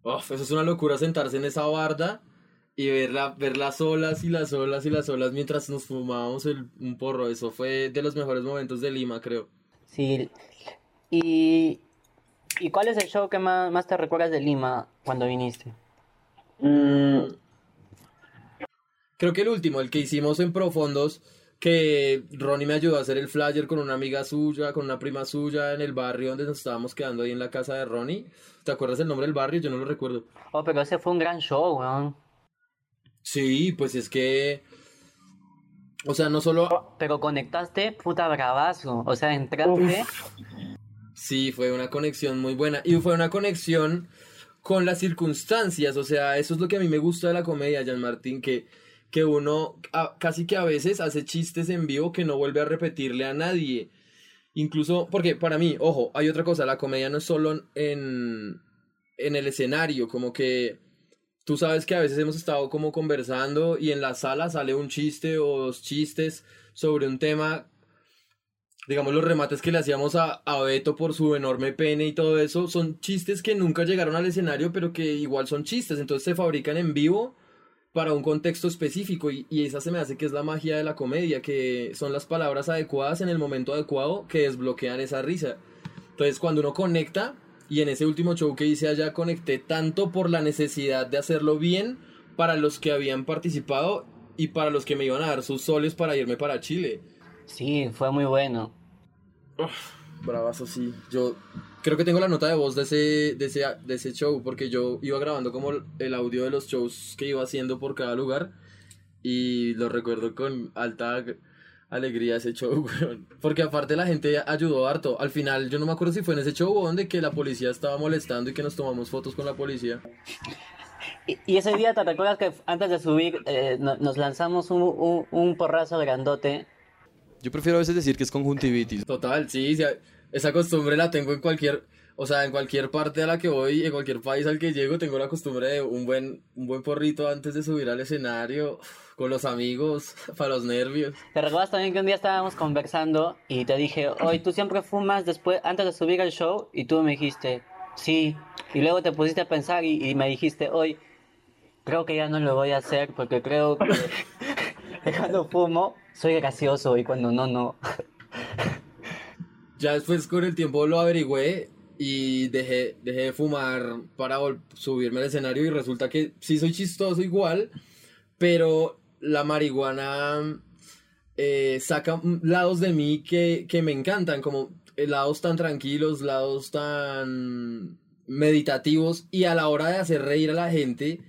Uf, eso es una locura sentarse en esa barda y ver, la- ver las olas y las olas y las olas mientras nos fumábamos el- un porro. Eso fue de los mejores momentos de Lima, creo. Sí. Y, ¿y cuál es el show que más, más te recuerdas de Lima cuando viniste? Mm, Creo que el último, el que hicimos en Profondos, que Ronnie me ayudó a hacer el flyer con una amiga suya, con una prima suya en el barrio donde nos estábamos quedando ahí en la casa de Ronnie. ¿Te acuerdas el nombre del barrio? Yo no lo recuerdo. Oh, pero ese fue un gran show, weón. Sí, pues es que... O sea, no solo... Pero conectaste, puta bravazo. O sea, entraste. Sí, fue una conexión muy buena. Y fue una conexión con las circunstancias. O sea, eso es lo que a mí me gusta de la comedia, Jean Martín, que, que uno casi que a veces hace chistes en vivo que no vuelve a repetirle a nadie. Incluso, porque para mí, ojo, hay otra cosa, la comedia no es solo en, en el escenario, como que tú sabes que a veces hemos estado como conversando y en la sala sale un chiste o dos chistes sobre un tema digamos, los remates que le hacíamos a, a Beto por su enorme pene y todo eso, son chistes que nunca llegaron al escenario, pero que igual son chistes, entonces se fabrican en vivo para un contexto específico y, y esa se me hace que es la magia de la comedia, que son las palabras adecuadas en el momento adecuado que desbloquean esa risa. Entonces cuando uno conecta, y en ese último show que hice allá conecté tanto por la necesidad de hacerlo bien para los que habían participado y para los que me iban a dar sus soles para irme para Chile. Sí, fue muy bueno. Bravazo, sí. Yo creo que tengo la nota de voz de ese, de ese, de ese show, porque yo iba grabando como el audio de los shows que iba haciendo por cada lugar y lo recuerdo con alta alegría ese show, weón. Porque aparte la gente ayudó harto. Al final, yo no me acuerdo si fue en ese show o donde que la policía estaba molestando y que nos tomamos fotos con la policía. Y, y ese día, ¿te recuerdas que antes de subir eh, no- nos lanzamos un, un, un porrazo grandote? Yo prefiero a veces decir que es conjuntivitis. Total, sí, sí, esa costumbre la tengo en cualquier, o sea, en cualquier parte a la que voy, en cualquier país al que llego, tengo la costumbre de un buen, un buen porrito antes de subir al escenario, con los amigos, para los nervios. ¿Te recuerdas también que un día estábamos conversando y te dije, hoy tú siempre fumas después, antes de subir al show? Y tú me dijiste, sí. Y luego te pusiste a pensar y, y me dijiste, hoy creo que ya no lo voy a hacer porque creo que cuando fumo soy gracioso y cuando no, no. Ya después con el tiempo lo averigüé y dejé, dejé de fumar para subirme al escenario y resulta que sí soy chistoso igual, pero la marihuana eh, saca lados de mí que, que me encantan, como eh, lados tan tranquilos, lados tan meditativos y a la hora de hacer reír a la gente,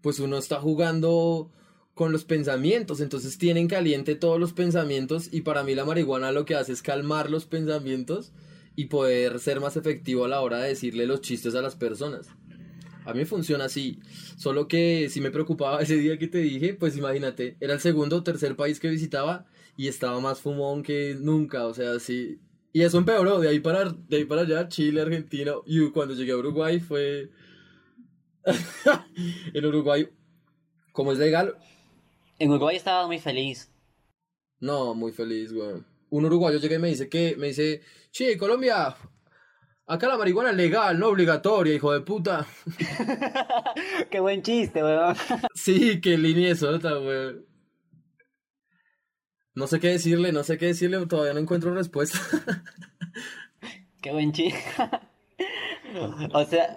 pues uno está jugando con los pensamientos, entonces tienen caliente todos los pensamientos y para mí la marihuana lo que hace es calmar los pensamientos y poder ser más efectivo a la hora de decirle los chistes a las personas. A mí funciona así, solo que si me preocupaba ese día que te dije, pues imagínate, era el segundo o tercer país que visitaba y estaba más fumón que nunca, o sea, sí. Y eso empeoró, de ahí para, de ahí para allá, Chile, Argentina, y cuando llegué a Uruguay fue... en Uruguay, como es legal, En Uruguay estaba muy feliz. no, muy feliz, güey. Un uruguayo llega y me dice que, me dice, che, Colombia, acá la marihuana es legal, no obligatoria, hijo de puta. Qué buen chiste, weón. Sí, qué línea sota, güey. No sé qué decirle, no sé qué decirle, todavía no encuentro respuesta. Qué buen chiste. O sea,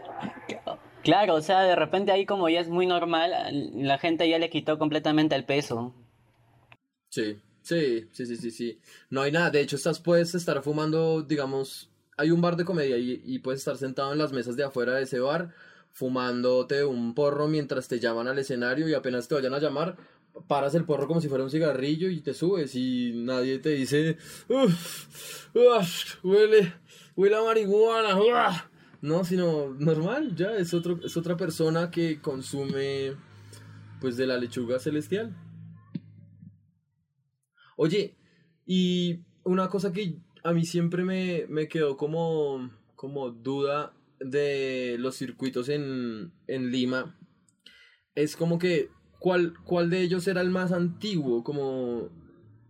claro, o sea, de repente ahí como ya es muy normal, la gente ya le quitó completamente el peso. Sí, sí, sí, sí, sí, sí. No hay nada, de hecho, estás, puedes estar fumando, digamos, hay un bar de comedia y, puedes estar sentado en las mesas de afuera de ese bar, fumándote un porro mientras te llaman al escenario y apenas te vayan a llamar, paras el porro como si fuera un cigarrillo y te subes y nadie te dice, uff, uff, huele, huele a marihuana, uah". No, sino normal, ya, es, otro, es otra persona que consume, pues, de la lechuga celestial. Oye, y una cosa que a mí siempre me, me quedó como, como duda de los circuitos en, en Lima, es como que, ¿cuál, ¿cuál de ellos era el más antiguo? Como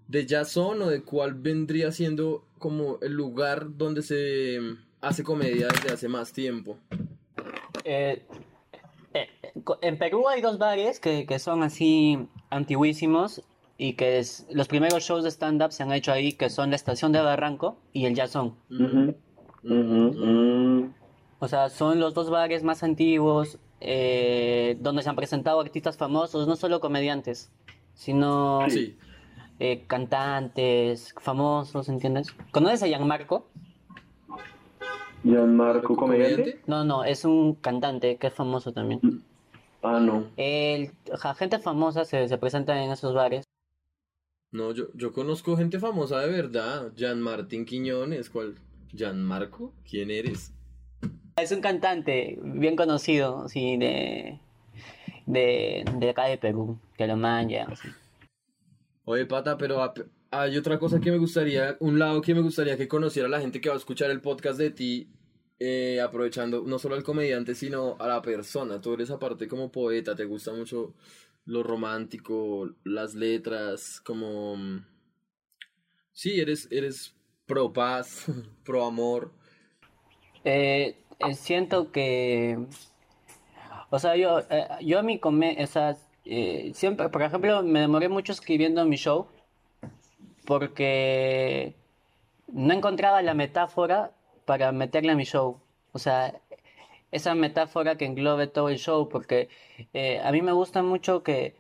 de Jason o de cuál vendría siendo como el lugar donde se hace comedia desde hace más tiempo. Eh, eh, co- en Perú hay dos bares que, que son así antiguísimos y que es- los primeros shows de stand-up se han hecho ahí, que son la Estación de Barranco y el mm. O sea, son los dos bares más antiguos eh, donde se han presentado artistas famosos, no solo comediantes, sino Sí, eh, cantantes famosos, ¿entiendes? ¿Conoces a Gianmarco? Gianmarco comediante. No, no, es un cantante que es famoso también. Ah, no. El, ja, gente famosa se, se presenta en esos bares. No, yo, yo conozco gente famosa de verdad. Jan Martín Quiñones, ¿cuál? ¿Jan Marco? ¿Quién eres? Es un cantante bien conocido, sí, de, de, de acá de Perú, que lo manja. así. Oye, pata, pero ap- hay otra cosa que me gustaría, un lado que me gustaría que conociera la gente que va a escuchar el podcast de ti, eh, aprovechando no solo al comediante, sino a la persona. Tú eres aparte como poeta, te gusta mucho lo romántico, las letras, como... mm, Sí, eres, eres pro paz, pro amor. Eh, eh, siento que, o sea, yo, yo a mi come, o siempre, por ejemplo, me demoré mucho escribiendo mi show porque no encontraba la metáfora para meterla a mi show. O sea, esa metáfora que englobe todo el show, porque eh, a mí me gusta mucho que,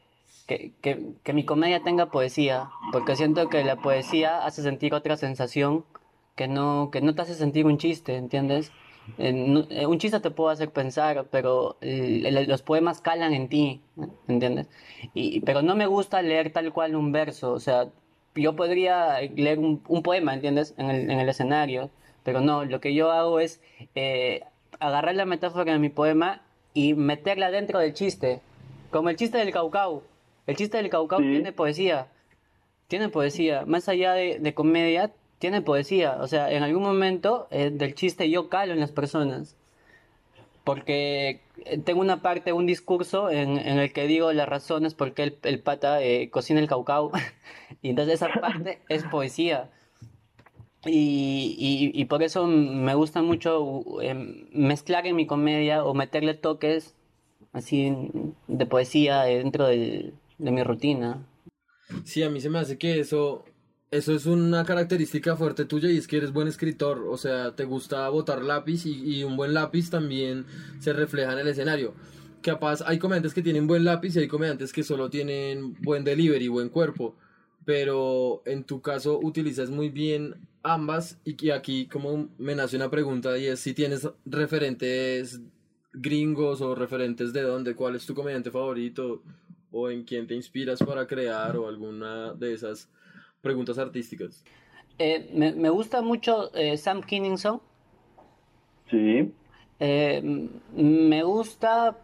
que, que, que mi comedia tenga poesía, porque siento que la poesía hace sentir otra sensación que no, que no te hace sentir un chiste, ¿entiendes? Eh, no- eh, un chiste te puede hacer pensar, pero eh, los poemas calan en ti, ¿entiendes? Y, pero no me gusta leer tal cual un verso, o sea, yo podría leer un, un poema, ¿entiendes? En el, en el escenario, pero no, lo que yo hago es eh, agarrar la metáfora de mi poema y meterla dentro del chiste. Como el chiste del Caucao. El chiste del Caucao Sí. tiene poesía. Tiene poesía. Más allá de, de comedia, tiene poesía. O sea, en algún momento eh, del chiste yo calo en las personas. Porque eh, tengo una parte, un discurso en, en el que digo las razones por qué el, el pata eh, cocina el caucao. Y entonces esa parte es poesía. Y, y, y por eso me gusta mucho em, mezclar en mi comedia o meterle toques así de poesía eh, dentro del- de mi rutina. Sí, a mí se me hace que eso, eso es una característica fuerte tuya y es que eres buen escritor, o sea, te gusta botar lápiz y, y un buen lápiz también se refleja en el escenario. Capaz hay comediantes que tienen buen lápiz y hay comediantes que solo tienen buen delivery, buen cuerpo, pero en tu caso utilizas muy bien ambas y aquí como me nace una pregunta y es si tienes referentes gringos o referentes de dónde, cuál es tu comediante favorito o en quién te inspiras para crear o alguna de esas preguntas artísticas. Eh, me, me gusta mucho eh, Sam Kinison. Sí. Eh, me gusta,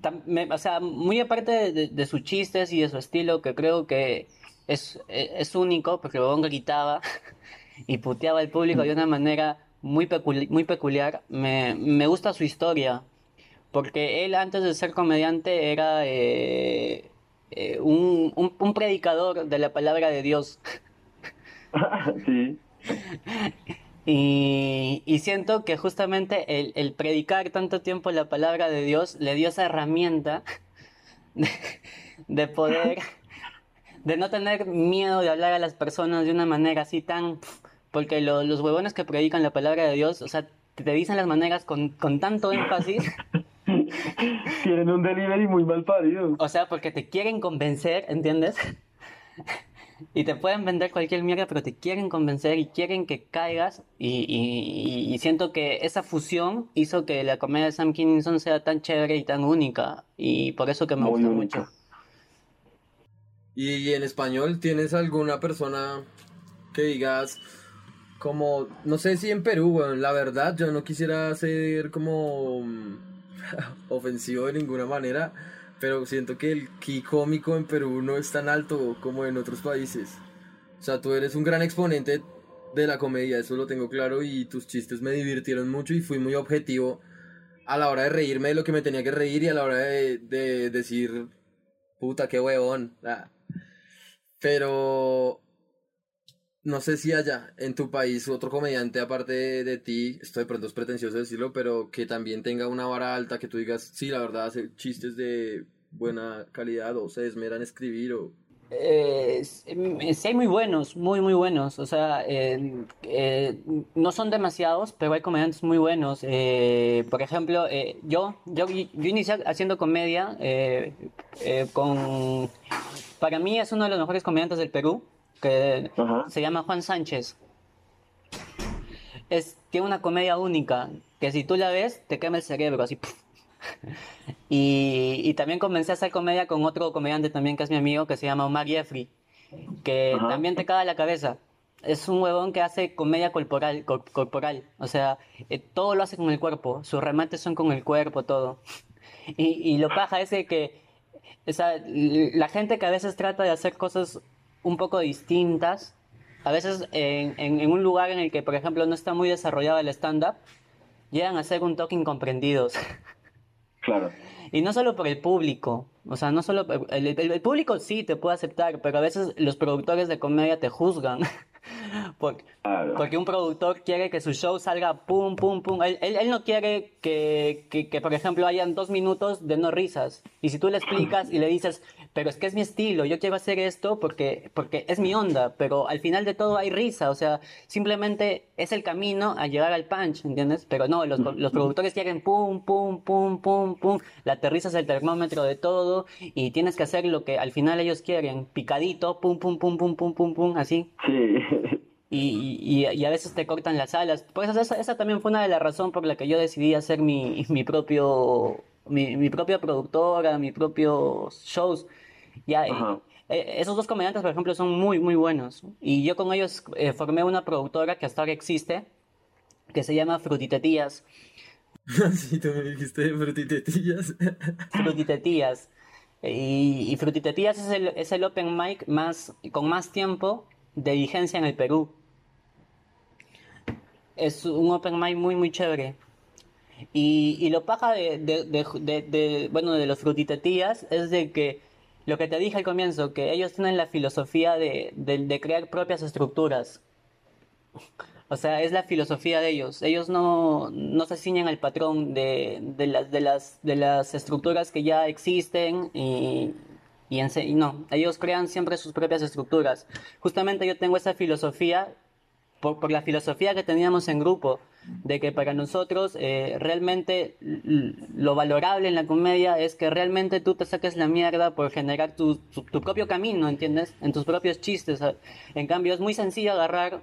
tam- me- o sea, muy aparte de, de- de sus chistes y de su estilo, que creo que es, es único, porque el huevón gritaba y puteaba al público de una manera muy, peculi- muy peculiar. Me, me gusta su historia, porque él antes de ser comediante era eh, eh, un, un, un predicador de la palabra de Dios. sí. Y, y siento que justamente el, el predicar tanto tiempo la palabra de Dios le dio esa herramienta de, de poder, de no tener miedo de hablar a las personas de una manera así tan... Porque lo- los huevones que predican la palabra de Dios, o sea, te dicen las maneras con, con tanto énfasis, Tienen un delivery muy mal parido. o sea, porque te quieren convencer, ¿entiendes? Y te pueden vender cualquier mierda, pero te quieren convencer y quieren que caigas. Y, y- y siento que esa fusión hizo que la comedia de Sam Kinison sea tan chévere y tan única. Y por eso que me gusta mucho. Y en español, ¿tienes alguna persona que digas como, no sé si en Perú, weón, la verdad, yo no quisiera ser como mm, ofensivo de ninguna manera, pero siento que el ki cómico en Perú no es tan alto como en otros países. O sea, tú eres un gran exponente de la comedia, eso lo tengo claro, y tus chistes me divirtieron mucho y fui muy objetivo a la hora de reírme de lo que me tenía que reír y a la hora de, de decir, puta, qué huevón. Ah. Pero no sé si haya en tu país otro comediante aparte de, ti, esto de pronto es pretencioso decirlo, pero que también tenga una vara alta, que tú digas, sí, la verdad hace chistes de buena calidad o se esmera en escribir o... Eh, mm, sí hay muy buenos, muy muy buenos. O sea, eh, no son demasiados, pero hay comediantes muy buenos. Eh, por ejemplo, eh, yo, yo, yo inicié haciendo comedia eh, con... Para mí es uno de los mejores comediantes del Perú, que Ajá. se llama Juan Sánchez. Es, tiene una comedia única, que si tú la ves, te quema el cerebro, así. Y, y también comencé a hacer comedia con otro comediante también que es mi amigo, que se llama Omar Jeffrey, que Ajá. también te caga la cabeza. Es un huevón que hace comedia corporal, cor- corporal. O sea, eh, todo lo hace con el cuerpo. Sus remates son con el cuerpo, todo. Y, y lo paja es que o sea, la gente que a veces trata de hacer cosas un poco distintas, a veces en, en- en un lugar en el que, por ejemplo, no está muy desarrollado el stand-up, llegan a ser un toque incomprendidos. Claro. Y no solo por el público, o sea, no solo el, el- el público sí te puede aceptar, pero a veces los productores de comedia te juzgan. Por- Claro. porque un productor quiere que su show salga pum, pum, pum. Él, él- él no quiere que, que, que, por ejemplo, hayan dos minutos de no risas. Y si tú le explicas y le dices, pero es que es mi estilo, yo quiero hacer esto porque, porque es mi onda, pero al final de todo hay risa, o sea, simplemente es el camino a llegar al punch, ¿entiendes? Pero no, los, los productores quieren pum, pum, pum, pum, pum, la aterriza es el termómetro de todo y tienes que hacer lo que al final ellos quieren, picadito, pum, pum, pum, pum, pum, pum, pum, así Sí. y, y, y a veces te cortan las alas. Pues esa, esa también fue una de las razones por la que yo decidí hacer mi, mi propio mi, mi propia productora, mi propios shows. Ya, Ajá. eh, esos dos comediantes, por ejemplo, son muy, muy buenos. Y yo con ellos eh, formé una productora que hasta ahora existe, que se llama Frutitetías. sí, tú me dijiste frutitetillas. Frutitetías. Y, y Frutitetías es el, es el open mic más, con más tiempo de vigencia en el Perú. Es un open mic muy, muy chévere. Y, y lo paja de, de, de, de- de- bueno, de los frutitetías es de que lo que te dije al comienzo, que ellos tienen la filosofía de, de, de crear propias estructuras. O sea, es la filosofía de ellos. Ellos no, no se ciñen al patrón de, de las, de, las, de las estructuras que ya existen y, y, ense- y no, ellos crean siempre sus propias estructuras. Justamente yo tengo esa filosofía por, por la filosofía que teníamos en grupo, de que para nosotros eh, realmente lo valorable en la comedia es que realmente tú te saques la mierda por generar tu, tu, tu propio camino, ¿entiendes? En tus propios chistes. En cambio, es muy sencillo agarrar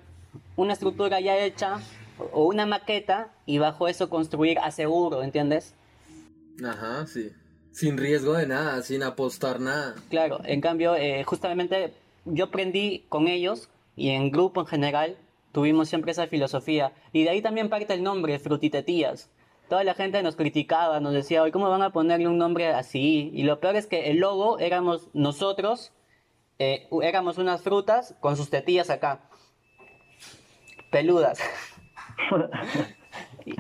una estructura ya hecha o una maqueta y bajo eso construir a seguro, ¿entiendes? Ajá, sí. Sin riesgo de nada, sin apostar nada. Claro, en cambio, eh, justamente yo aprendí con ellos y en grupo en general tuvimos siempre esa filosofía. Y de ahí también parte el nombre, Frutitetías. Toda la gente nos criticaba, nos decía, "Oye, ¿cómo van a ponerle un nombre así? Y lo peor es que el logo éramos nosotros, eh, éramos unas frutas con sus tetillas acá, peludas.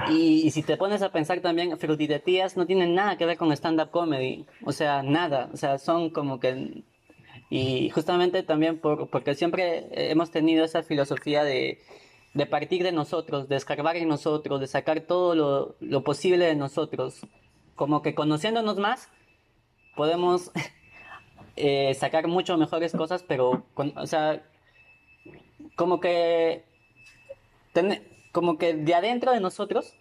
Y, y si te pones a pensar también, Frutitetías no tienen nada que ver con stand-up comedy. O sea, nada. O sea, son como que... Y justamente también por, porque siempre hemos tenido esa filosofía de, de partir de nosotros, de escarbar en nosotros, de sacar todo lo, lo posible de nosotros. Como que conociéndonos más, podemos eh, sacar mucho mejores cosas, pero, con- o sea, como que como que de adentro de nosotros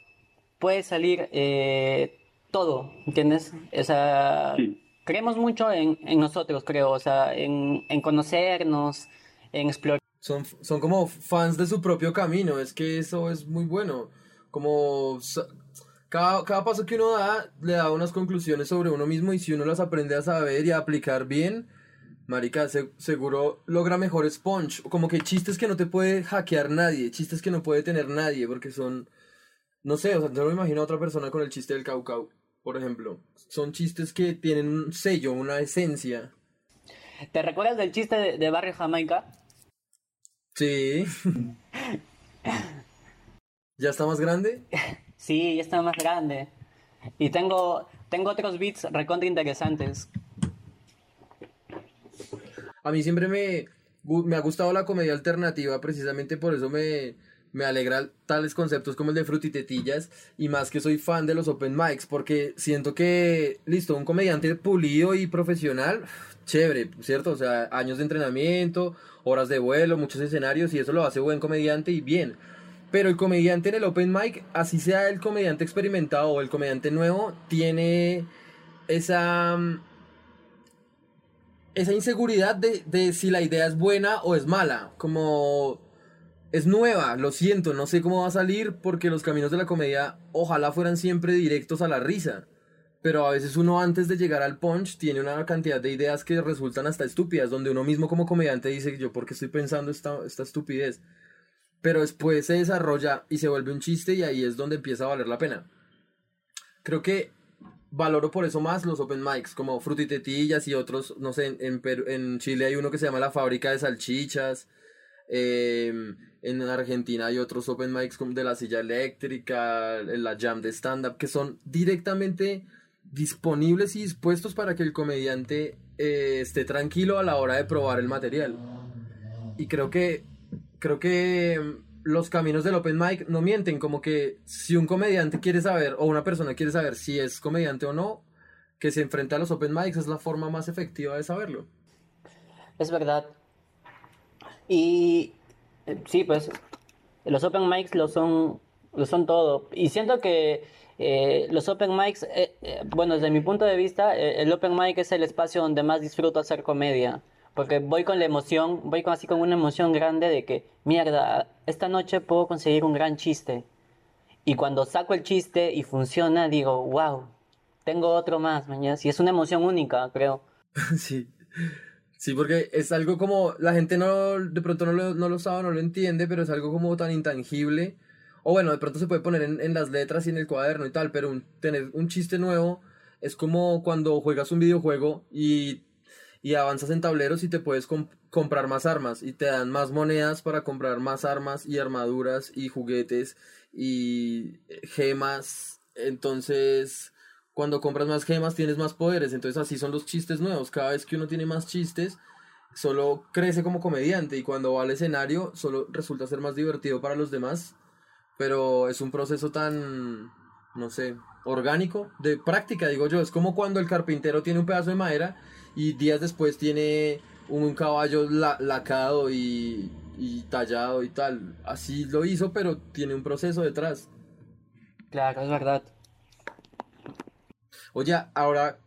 puede salir eh, todo, ¿entiendes? O sea, Sí. Creemos mucho en, en nosotros, creo, o sea, en, en conocernos, en explorar. Son, son como fans de su propio camino, es que eso es muy bueno. Como cada, cada paso que uno da le da unas conclusiones sobre uno mismo y si uno las aprende a saber y a aplicar bien, marica, se- seguro logra mejor punch. Como que chistes que no te puede hackear nadie, chistes que no puede tener nadie, porque son, no sé, o sea, no me imagino a otra persona con el chiste del caucau, por ejemplo. Son chistes que tienen un sello, una esencia. ¿Te recuerdas del chiste de, de Barrio Jamaica? Sí. ¿Ya está más grande? Sí, ya está más grande. Y tengo, tengo otros beats recontra interesantes. A mí siempre me, me ha gustado la comedia alternativa, precisamente por eso me, me alegra tales conceptos como el de frutitetillas y más que soy fan de los open mics, porque siento que, listo, un comediante pulido y profesional, chévere, ¿cierto? O sea, años de entrenamiento, horas de vuelo, muchos escenarios y eso lo hace buen comediante y bien. Pero el comediante en el open mic, así sea el comediante experimentado o el comediante nuevo, tiene esa... mm, esa inseguridad de, de si la idea es buena o es mala. Como es nueva, lo siento, no sé cómo va a salir porque los caminos de la comedia ojalá fueran siempre directos a la risa. Pero a veces uno antes de llegar al punch tiene una cantidad de ideas que resultan hasta estúpidas, donde uno mismo como comediante dice, yo por qué estoy pensando esta, esta estupidez. Pero después se desarrolla y se vuelve un chiste y ahí es donde empieza a valer la pena. Creo que valoro por eso más los open mics, como Frutitetillas y otros, no sé, en, en, en Chile hay uno que se llama La Fábrica de Salchichas, eh, en Argentina hay otros open mics como de la silla eléctrica, la jam de stand-up, que son directamente disponibles y dispuestos para que el comediante eh, esté tranquilo a la hora de probar el material. Y creo que, creo que mm, los caminos del open mic no mienten, como que si un comediante quiere saber, o una persona quiere saber si es comediante o no, que se enfrenta a los open mics es la forma más efectiva de saberlo. Es verdad. Y eh, sí, pues los open mics lo son, lo son todo. Y siento que eh, los open mics, eh, bueno, desde mi punto de vista, el open mic es el espacio donde más disfruto hacer comedia. Porque voy con la emoción, voy con, así con una emoción grande de que, mierda, esta noche puedo conseguir un gran chiste. Y cuando saco el chiste y funciona, digo, wow, tengo otro más, mañana. Y es una emoción única, creo. Sí. Sí, porque es algo como, la gente no, de pronto no lo, no lo sabe, no lo entiende, pero es algo como tan intangible. o bueno, de pronto se puede poner en, en las letras y en el cuaderno y tal, pero un- tener un chiste nuevo es como cuando juegas un videojuego y, y avanzas en tableros y te puedes com- comprar más armas y te dan más monedas para comprar más armas y armaduras y juguetes y gemas. Entonces, cuando compras más gemas tienes más poderes. Entonces así son los chistes nuevos. Cada vez que uno tiene más chistes, solo crece como comediante y cuando va al escenario solo resulta ser más divertido para los demás. Pero es un proceso tan, no sé, orgánico, de práctica, digo yo. Es como cuando el carpintero tiene un pedazo de madera y días después tiene un caballo la- lacado y, y tallado y tal. Así lo hizo, pero tiene un proceso detrás. Claro, es verdad. Oye, ahora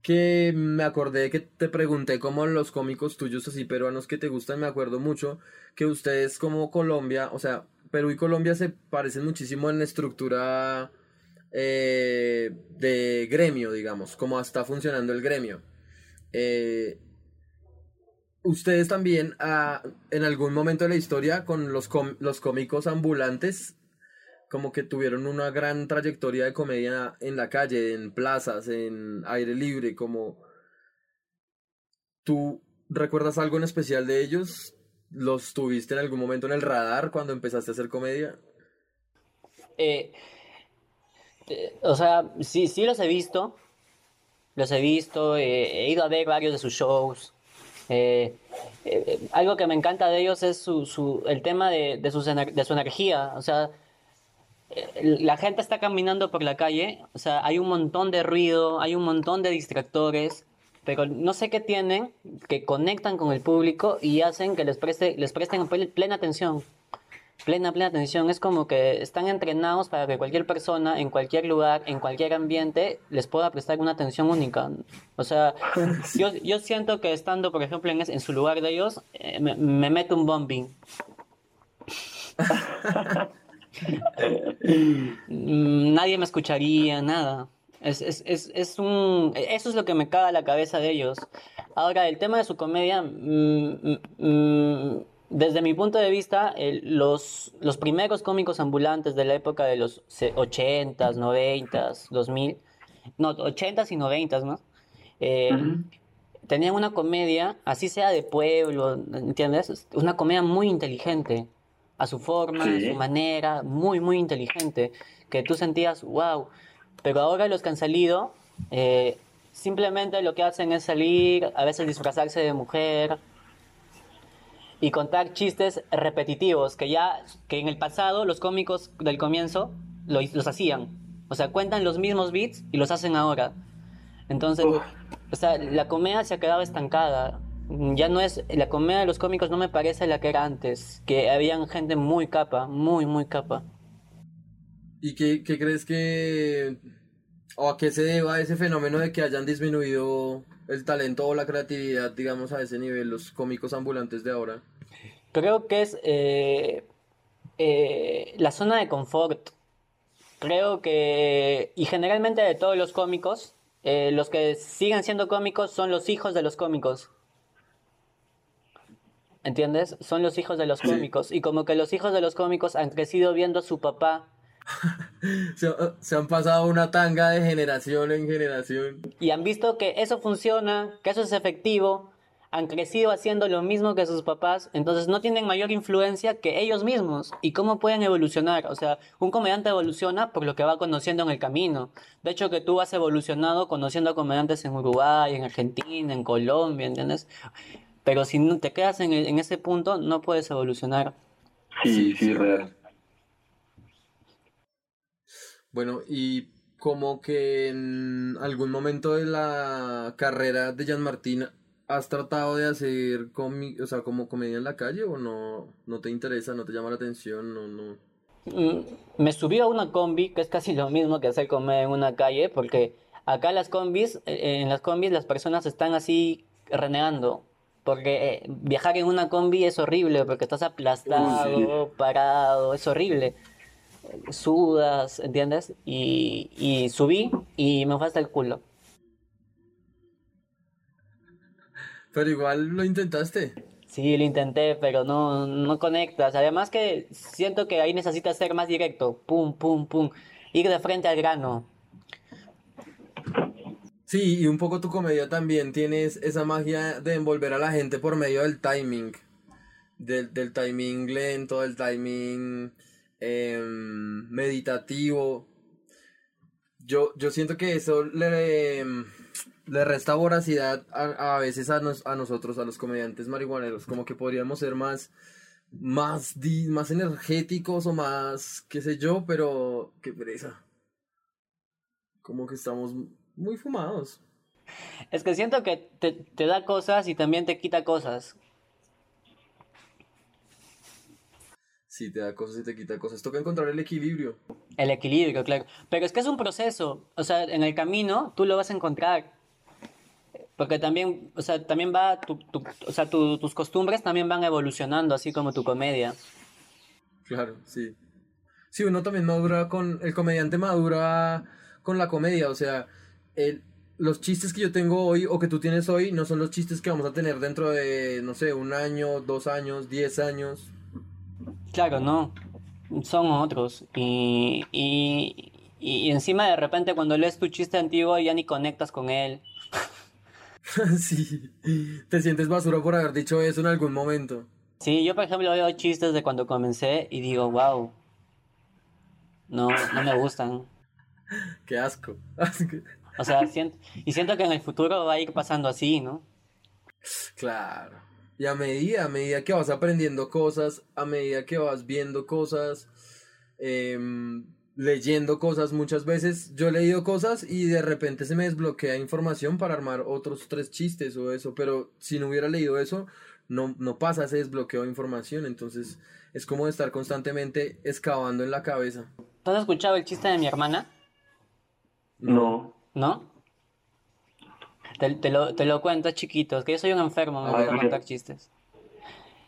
que me acordé que te pregunté como los cómicos tuyos así peruanos que te gustan, me acuerdo mucho que ustedes como Colombia, o sea, Perú y Colombia se parecen muchísimo en estructura eh, de gremio, digamos, como está funcionando el gremio. Eh, ustedes también ah, en algún momento de la historia con los cómicos ambulantes como que tuvieron una gran trayectoria de comedia en la calle, en plazas, en aire libre, como ¿tú recuerdas algo en especial de ellos? ¿Los tuviste en algún momento en el radar cuando empezaste a hacer comedia? Eh, eh, o sea, sí, sí los he visto. Los he visto, eh, he ido a ver varios de sus shows. Algo que me encanta de ellos es su, su, el tema de, de, ener- de su energía. O sea, la gente está caminando por la calle, o sea, hay un montón de ruido, hay un montón de distractores, pero no sé qué tienen que conectan con el público y hacen que les preste, les presten ple- plena atención. Plena, plena atención. Es como que están entrenados para que cualquier persona, en cualquier lugar, en cualquier ambiente, les pueda prestar una atención única. O sea, yo, yo siento que estando, por ejemplo, en, en su lugar de ellos, eh, me, me meto un bombing. Mm, Nadie me escucharía, nada. Es, es, es, es un... Eso es lo que me caga la cabeza de ellos. Ahora, el tema de su comedia, mm, mm, desde mi punto de vista, el- los, los primeros cómicos ambulantes de la época de los se- 80s, 90s, 2000, no, 80s y 90s, ¿no? Eh, tenían una comedia, así sea de pueblo, ¿entiendes? Una comedia muy inteligente, a su forma, a su manera, muy, muy inteligente, que tú sentías, wow. Pero ahora los que han salido, eh, simplemente lo que hacen es salir, a veces disfrazarse de mujer y contar chistes repetitivos que ya, que en el pasado los cómicos del comienzo lo- los hacían. O sea, cuentan los mismos beats y los hacen ahora. Entonces, Uf. o sea, la comedia se ha quedado estancada. Ya no es, la comedia de los cómicos no me parece la que era antes, que habían gente muy capa, muy, muy capa. ¿Y qué, qué crees que... o a qué se deba ese fenómeno de que hayan disminuido el talento o la creatividad, digamos, a ese nivel, los cómicos ambulantes de ahora? Creo que es eh, eh, la zona de confort. Creo que, y generalmente de todos los cómicos, eh, los que siguen siendo cómicos son los hijos de los cómicos. ¿Entiendes? Son los hijos de los Sí. cómicos. Y como que los hijos de los cómicos han crecido viendo a su papá Se, se han pasado una tanga de generación en generación. y han visto que eso funciona, que eso es efectivo, han crecido haciendo lo mismo que sus papás, entonces no tienen mayor influencia que ellos mismos. ¿Y cómo pueden evolucionar? O sea, un comediante evoluciona por lo que va conociendo en el camino. De hecho, que tú has evolucionado conociendo a comediantes en Uruguay, en Argentina, en Colombia, ¿entiendes? Pero si no te quedas en, en ese punto, no puedes evolucionar. Sí, sí, real. Bueno, y como que en algún momento de la carrera de Jean Martín has tratado de hacer comi o sea, como comedia en la calle o no, no te interesa, no te llama la atención, no, no. Mm, Me subí a una combi, que es casi lo mismo que hacer comer en una calle, porque acá las combis, eh, en las combis las personas están así renegando, porque eh, viajar en una combi es horrible, porque estás aplastado, parado, es horrible. Sudas, ¿entiendes? Y, y subí y me fue hasta el culo. Pero igual lo intentaste. Sí, lo intenté, pero no, no conectas. Además que siento que ahí necesitas ser más directo. Pum, pum, pum. Ir de frente al grano. Sí, y un poco tu comedia también tienes esa magia de envolver a la gente por medio del timing. Del, timing lento, del timing em, meditativo. Yo, yo siento que eso le, em, le resta voracidad a, veces a, nos- a nosotros, a los comediantes marihuaneros. Como que podríamos ser más, más, más energéticos o más, qué sé yo, pero qué pereza. Como que estamos muy fumados. Es que siento que te, te da cosas y también te quita cosas. Sí, te da cosas y te quita cosas. Toca encontrar el equilibrio. El equilibrio, claro. Pero es que es un proceso. O sea, en el camino tú lo vas a encontrar. Porque también, o sea, también va, tu, tu- o sea, tu- tus costumbres también van evolucionando, así como tu comedia. Claro, sí. Sí, uno también madura con. El comediante madura con la comedia. O sea, el, los chistes que yo tengo hoy o que tú tienes hoy no son los chistes que vamos a tener dentro de, no sé, un año, dos años, diez años. Claro, no. Son otros. Y, y, y encima de repente cuando lees tu chiste antiguo ya ni conectas con él. sí. Te sientes basura por haber dicho eso en algún momento. Sí, yo por ejemplo veo chistes de cuando comencé y digo, wow. No, no me gustan. Qué asco. O sea, siento, y siento que en el futuro va a ir pasando así, ¿no? Claro. Y a medida, a medida que vas aprendiendo cosas, a medida que vas viendo cosas, em, leyendo cosas, muchas veces yo he leído cosas y de repente se me desbloquea información para armar otros tres chistes o eso, pero si no hubiera leído eso, no, no pasa ese desbloqueo de información, entonces es como estar constantemente excavando en la cabeza. ¿Tú has escuchado el chiste de mi hermana? No. ¿No? Te, te lo, te lo cuento, es chiquito, es que yo soy un enfermo, me A gusta contar chistes.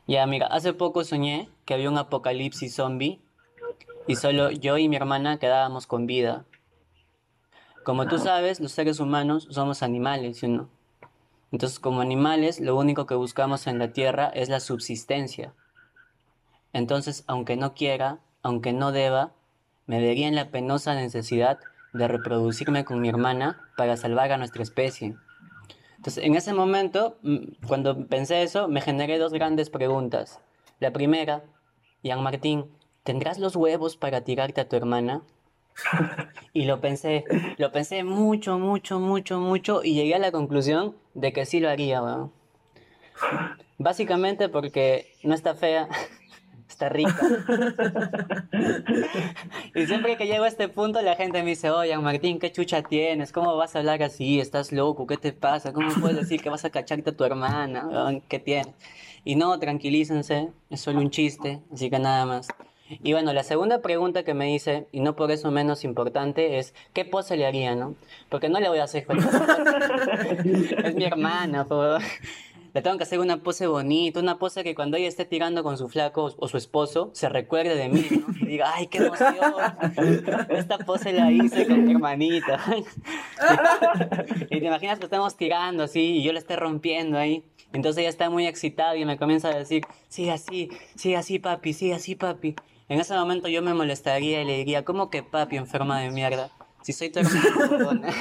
Ya, mira, hace poco soñé que había un apocalipsis zombie y solo yo y mi hermana quedábamos con vida. Como tú sabes, los seres humanos somos animales, ¿sí no? Entonces, como animales, lo único que buscamos en la tierra es la subsistencia. Entonces, aunque no quiera, aunque no deba, me vería en la penosa necesidad de reproducirme con mi hermana para salvar a nuestra especie. Entonces, en ese momento, mm, cuando pensé eso, me generé dos grandes preguntas. La primera, Ian Martín, ¿tendrás los huevos para tirarte a tu hermana? Y lo pensé, lo pensé mucho, mucho, mucho, mucho y llegué a la conclusión de que sí lo haría, weón. Básicamente porque no está fea, está rica. Y siempre que llego a este punto la gente me dice, oye, Martín, ¿qué chucha tienes? ¿Cómo vas a hablar así? ¿Estás loco? ¿Qué te pasa? ¿Cómo puedes decir que vas a cacharte a tu hermana? ¿Qué tienes? Y no, tranquilícense, es solo un chiste, así que nada más. Y bueno, la segunda pregunta que me hice, y no por eso menos importante, es ¿qué pose le haría, no? Porque no le voy a hacer Es mi hermana, po. Le tengo que hacer una pose bonita, una pose que cuando ella esté tirando con su flaco o su esposo, se recuerde de mí, ¿no? Y diga, ¡ay, qué emoción! Esta pose la hice con mi hermanita. Y te imaginas que estamos tirando así y yo la esté rompiendo ahí. Entonces ella está muy excitada y me comienza a decir, sigue así, sigue así, papi, sigue así, papi. En ese momento yo me molestaría y le diría, ¿cómo que papi, enferma de mierda? Si soy tu hermana.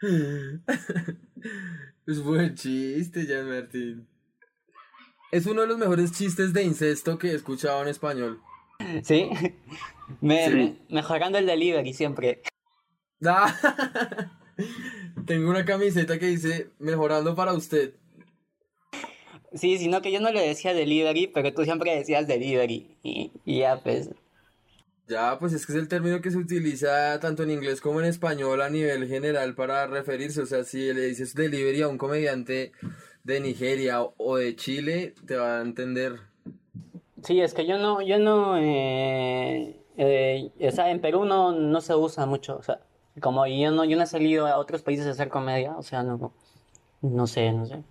Es buen chiste, Jan Martín. Es uno de los mejores chistes de incesto que he escuchado en español. ¿Sí? Me, Sí. mejorando el delivery siempre. Ah, Tengo una camiseta que dice mejorando para usted. Sí, sino que yo no le decía delivery, pero tú siempre decías delivery. Y, y ya, pues. Ya, pues es que es el término que se utiliza tanto en inglés como en español a nivel general para referirse. O sea, si le dices delivery a un comediante de Nigeria o- de Chile, te va a entender. Sí, es que yo no, yo no, eh, eh, o sea, en Perú no, no se usa mucho, o sea, como yo no, yo no he salido a otros países a hacer comedia, o sea, no, no sé, no sé.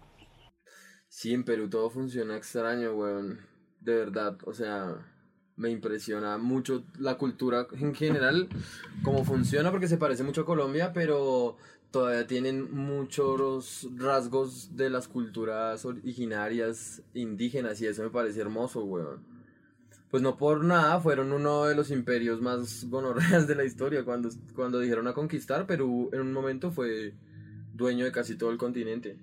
Sí, en Perú todo funciona extraño, weón. De verdad, o sea, Me impresiona mucho la cultura en general, cómo funciona, porque se parece mucho a Colombia, pero todavía tienen muchos rasgos de las culturas originarias indígenas y eso me parece hermoso, weón. Pues no por nada, fueron uno de los imperios más gonorreas de la historia cuando, cuando dijeron a conquistar, Perú en un momento fue dueño de casi todo el continente.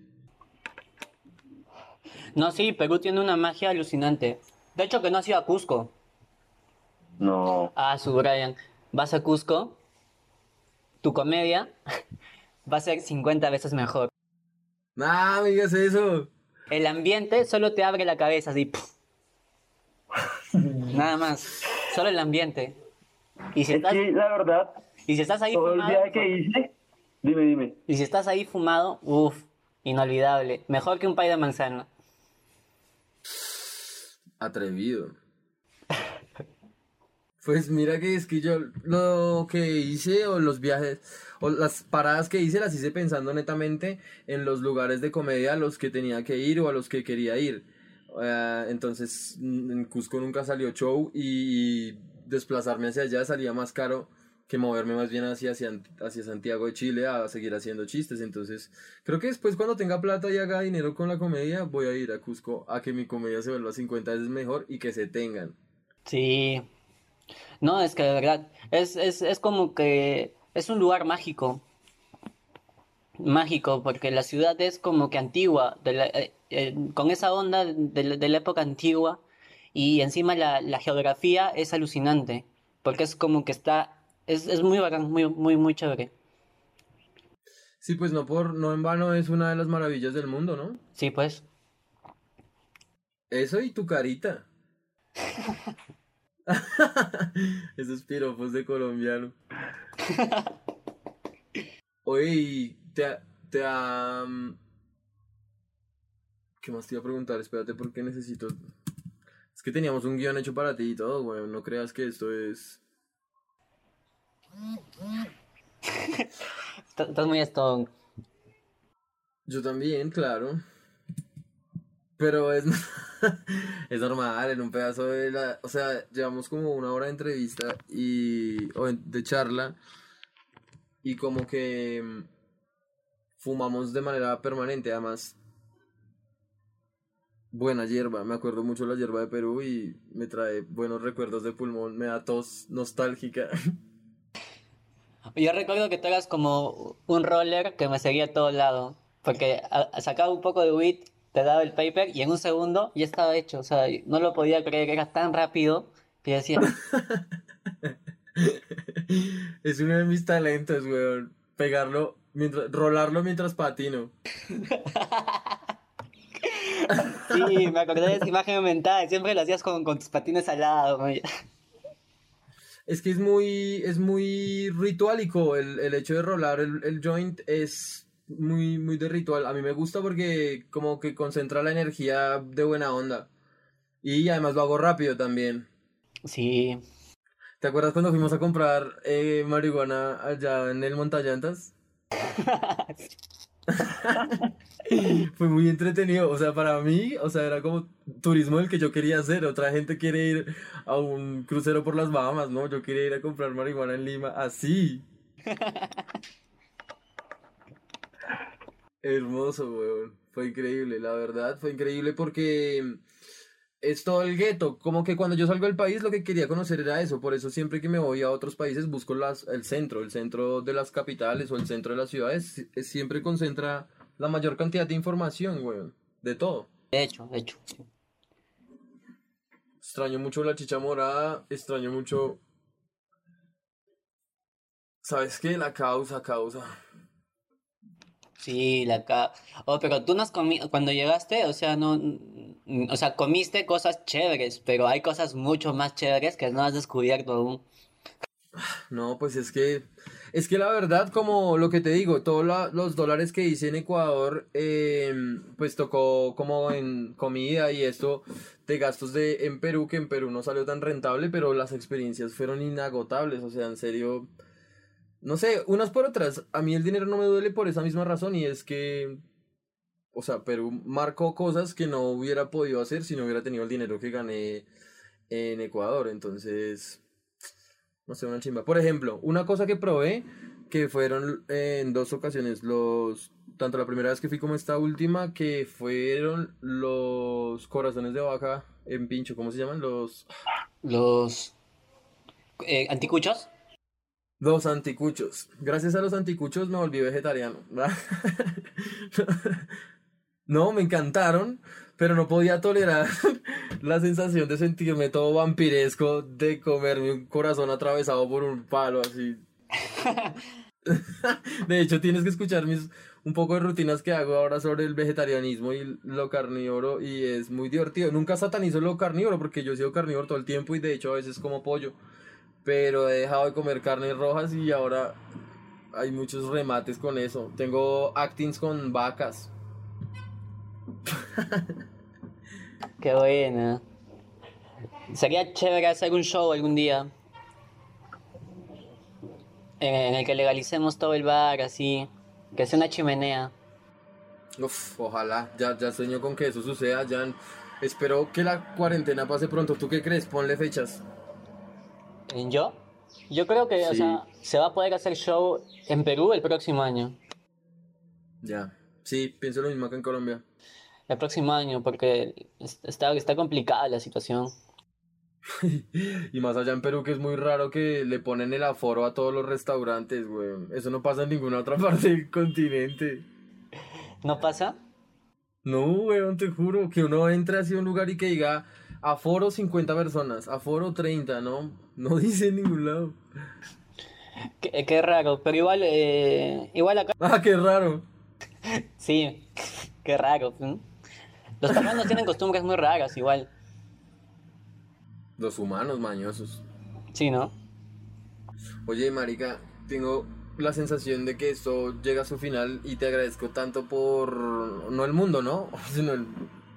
No, sí, Perú tiene una magia alucinante. De hecho, que no has ido a Cusco. No. Ah, su Brian. Vas a Cusco, tu comedia va a ser 50 veces mejor. ¡Ah, me digas eso! El ambiente solo te abre la cabeza, así. Nada más. Solo el ambiente. Y si Es estás, que la verdad, y si estás ahí todo el fumado, viaje que hice, dime, dime. y si estás ahí fumado, uff, inolvidable. Mejor que un pay de manzana. Atrevido. Pues mira que es que yo lo que hice o los viajes o las paradas que hice las hice pensando netamente en los lugares de comedia a los que tenía que ir o a los que quería ir. Eh, entonces mm, en Cusco nunca salió show y desplazarme hacia allá salía más caro que moverme más bien hacia, hacia, hacia Santiago de Chile a seguir haciendo chistes. Entonces creo que después cuando tenga plata y haga dinero con la comedia voy a ir a Cusco a que mi comedia se vuelva 50 veces mejor y que se tengan. Sí. No, es que de verdad, es, es, es como que es un lugar mágico. Mágico, porque la ciudad es como que antigua, de la- eh, eh, con esa onda de, la- de la época antigua, y encima la, la geografía es alucinante, porque es como que está, es, es muy bacán, muy, muy, muy chévere. Sí, pues no por no en vano es una de las maravillas del mundo, ¿no? Sí, pues. Eso y tu carita. Esos piropos de colombiano. Oye, te, ha- te ha... mm, ¿Qué más te iba a preguntar? Espérate porque necesito... Es que teníamos un guion hecho para ti y todo, güey. No creas que esto es... Estás muy stone. Yo también, claro. Pero es, es normal, en un pedazo de la... O sea, llevamos como una hora de entrevista y... o de charla y como que mm, fumamos de manera permanente, además. Buena hierba, me acuerdo mucho de la hierba de Perú y me trae buenos recuerdos de pulmón, me da tos nostálgica. Yo recuerdo que tú eras como un roller que me seguía a todo lado, porque sacaba un poco de weed, te daba el paper y en un segundo ya estaba hecho, o sea, no lo podía creer, era tan rápido que decía, es uno de mis talentos, weón. Pegarlo, mientras, rolarlo mientras patino. sí, me acordé de esa imagen mental, siempre lo hacías con, con tus patines al lado. Es que es muy, es muy ritualico el, el hecho de rolar el, el joint es muy, muy de ritual. A mí me gusta porque como que concentra la energía de buena onda. Y además lo hago rápido también. Sí, ¿Te acuerdas cuando fuimos a comprar eh, marihuana allá en el montallantas? Fue muy entretenido, o sea, para mí, o sea, era como turismo el que yo quería hacer. Otra gente quiere ir a un crucero por las Bahamas, ¿no? Yo quería ir a comprar marihuana en Lima, así. Hermoso, weón. Fue increíble, la verdad, fue increíble porque es todo el gueto. Como que cuando yo salgo del país lo que quería conocer era eso. Por eso siempre que me voy a otros países busco las, el centro, el centro de las capitales o el centro de las ciudades. es- Siempre concentra la mayor cantidad de información, weón. De todo. de hecho, de hecho. sí. Extraño mucho la chicha morada, extraño mucho... ¿Sabes qué? La causa, causa. Sí, la ca... Oh, pero tú no has comido, cuando llegaste, o sea, no, o sea, comiste cosas chéveres, pero hay cosas mucho más chéveres que no has descubierto aún. No, pues es que, es que la verdad, como lo que te digo, todos los dólares que hice en Ecuador, eh, pues tocó como en comida y esto de gastos de en Perú, que en Perú no salió tan rentable, pero las experiencias fueron inagotables, o sea, en serio, no sé, unas por otras, a mí el dinero no me duele por esa misma razón y es que, o sea, Perú marcó cosas que no hubiera podido hacer si no hubiera tenido el dinero que gané en Ecuador. Entonces, no sé, una chimba. Por ejemplo, una cosa que probé, que fueron eh, en dos ocasiones, los tanto la primera vez que fui como esta última, que fueron los corazones de vaca en pincho, ¿cómo se llaman? Los... Los eh, anticuchos. Los anticuchos. Gracias a los anticuchos me volví vegetariano. No, me encantaron, pero no podía tolerar la sensación de sentirme todo vampiresco de comerme un corazón atravesado por un palo así. De hecho, tienes que escuchar mis un poco de rutinas que hago ahora sobre el vegetarianismo y lo carnívoro y es muy divertido. Nunca satanizo lo carnívoro porque yo he sido carnívoro todo el tiempo y de hecho a veces como pollo, pero he dejado de comer carnes rojas y ahora hay muchos remates con eso. Tengo actings con vacas. Qué buena. Sería chévere hacer un show algún día. En, el que legalicemos todo el bar, así. Que sea una chimenea. Uf, ojalá, ya, ya sueño con que eso suceda, ya espero que la cuarentena pase pronto. ¿Tú qué crees? Ponle fechas. ¿En yo? Yo creo que, o sea, se va a poder hacer show en Perú el próximo año. Ya. Sí, pienso lo mismo acá en Colombia. El próximo año, porque es- está, está complicada la situación. Y más allá en Perú, que es muy raro que le ponen el aforo a todos los restaurantes, güey. Eso no pasa en ninguna otra parte del continente. ¿No pasa? No, weón, te juro que uno entra así a un lugar y que diga aforo 50 personas, aforo 30, ¿no? No dice en ningún lado. Qué, qué raro, pero igual, eh, igual acá, Ah, qué raro. sí, qué raro. Los peruanos tienen costumbres muy raras, igual. Los humanos mañosos. Sí, ¿no? Oye, marica, tengo la sensación de que esto llega a su final y te agradezco tanto por, no el mundo, ¿no? Sino el-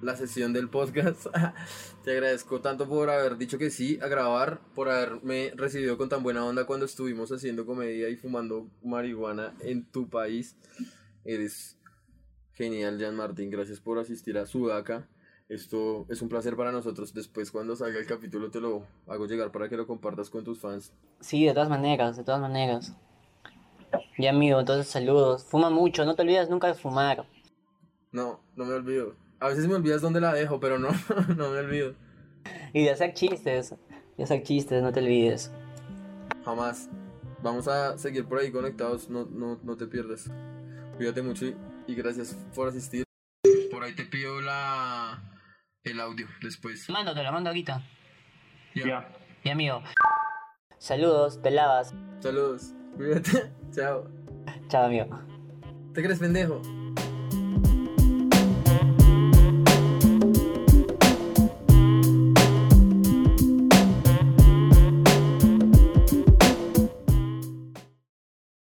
la sesión del podcast. te agradezco tanto por haber dicho que sí a grabar, por haberme recibido con tan buena onda cuando estuvimos haciendo comedia y fumando marihuana en tu país. Eres genial, Jan Martín. Gracias por asistir a Sudaca. Esto es un placer para nosotros. Después, cuando salga el capítulo, te lo hago llegar para que lo compartas con tus fans. Sí, de todas maneras, de todas maneras. Y amigo, entonces saludos. Fuma mucho, no te olvides nunca de fumar. No, no me olvido. A veces me olvidas dónde la dejo, pero no, no me olvido. Y de hacer chistes. De hacer chistes, no te olvides. Jamás. Vamos a seguir por ahí conectados, no, no, no te pierdas. Cuídate mucho y, y gracias por asistir. Por ahí te pido la el audio después. Mando, te lo mando ahorita. Ya. Y amigo. Saludos, te lavas. Saludos. Cuídate. Chao. Chao, amigo. ¿Te crees pendejo?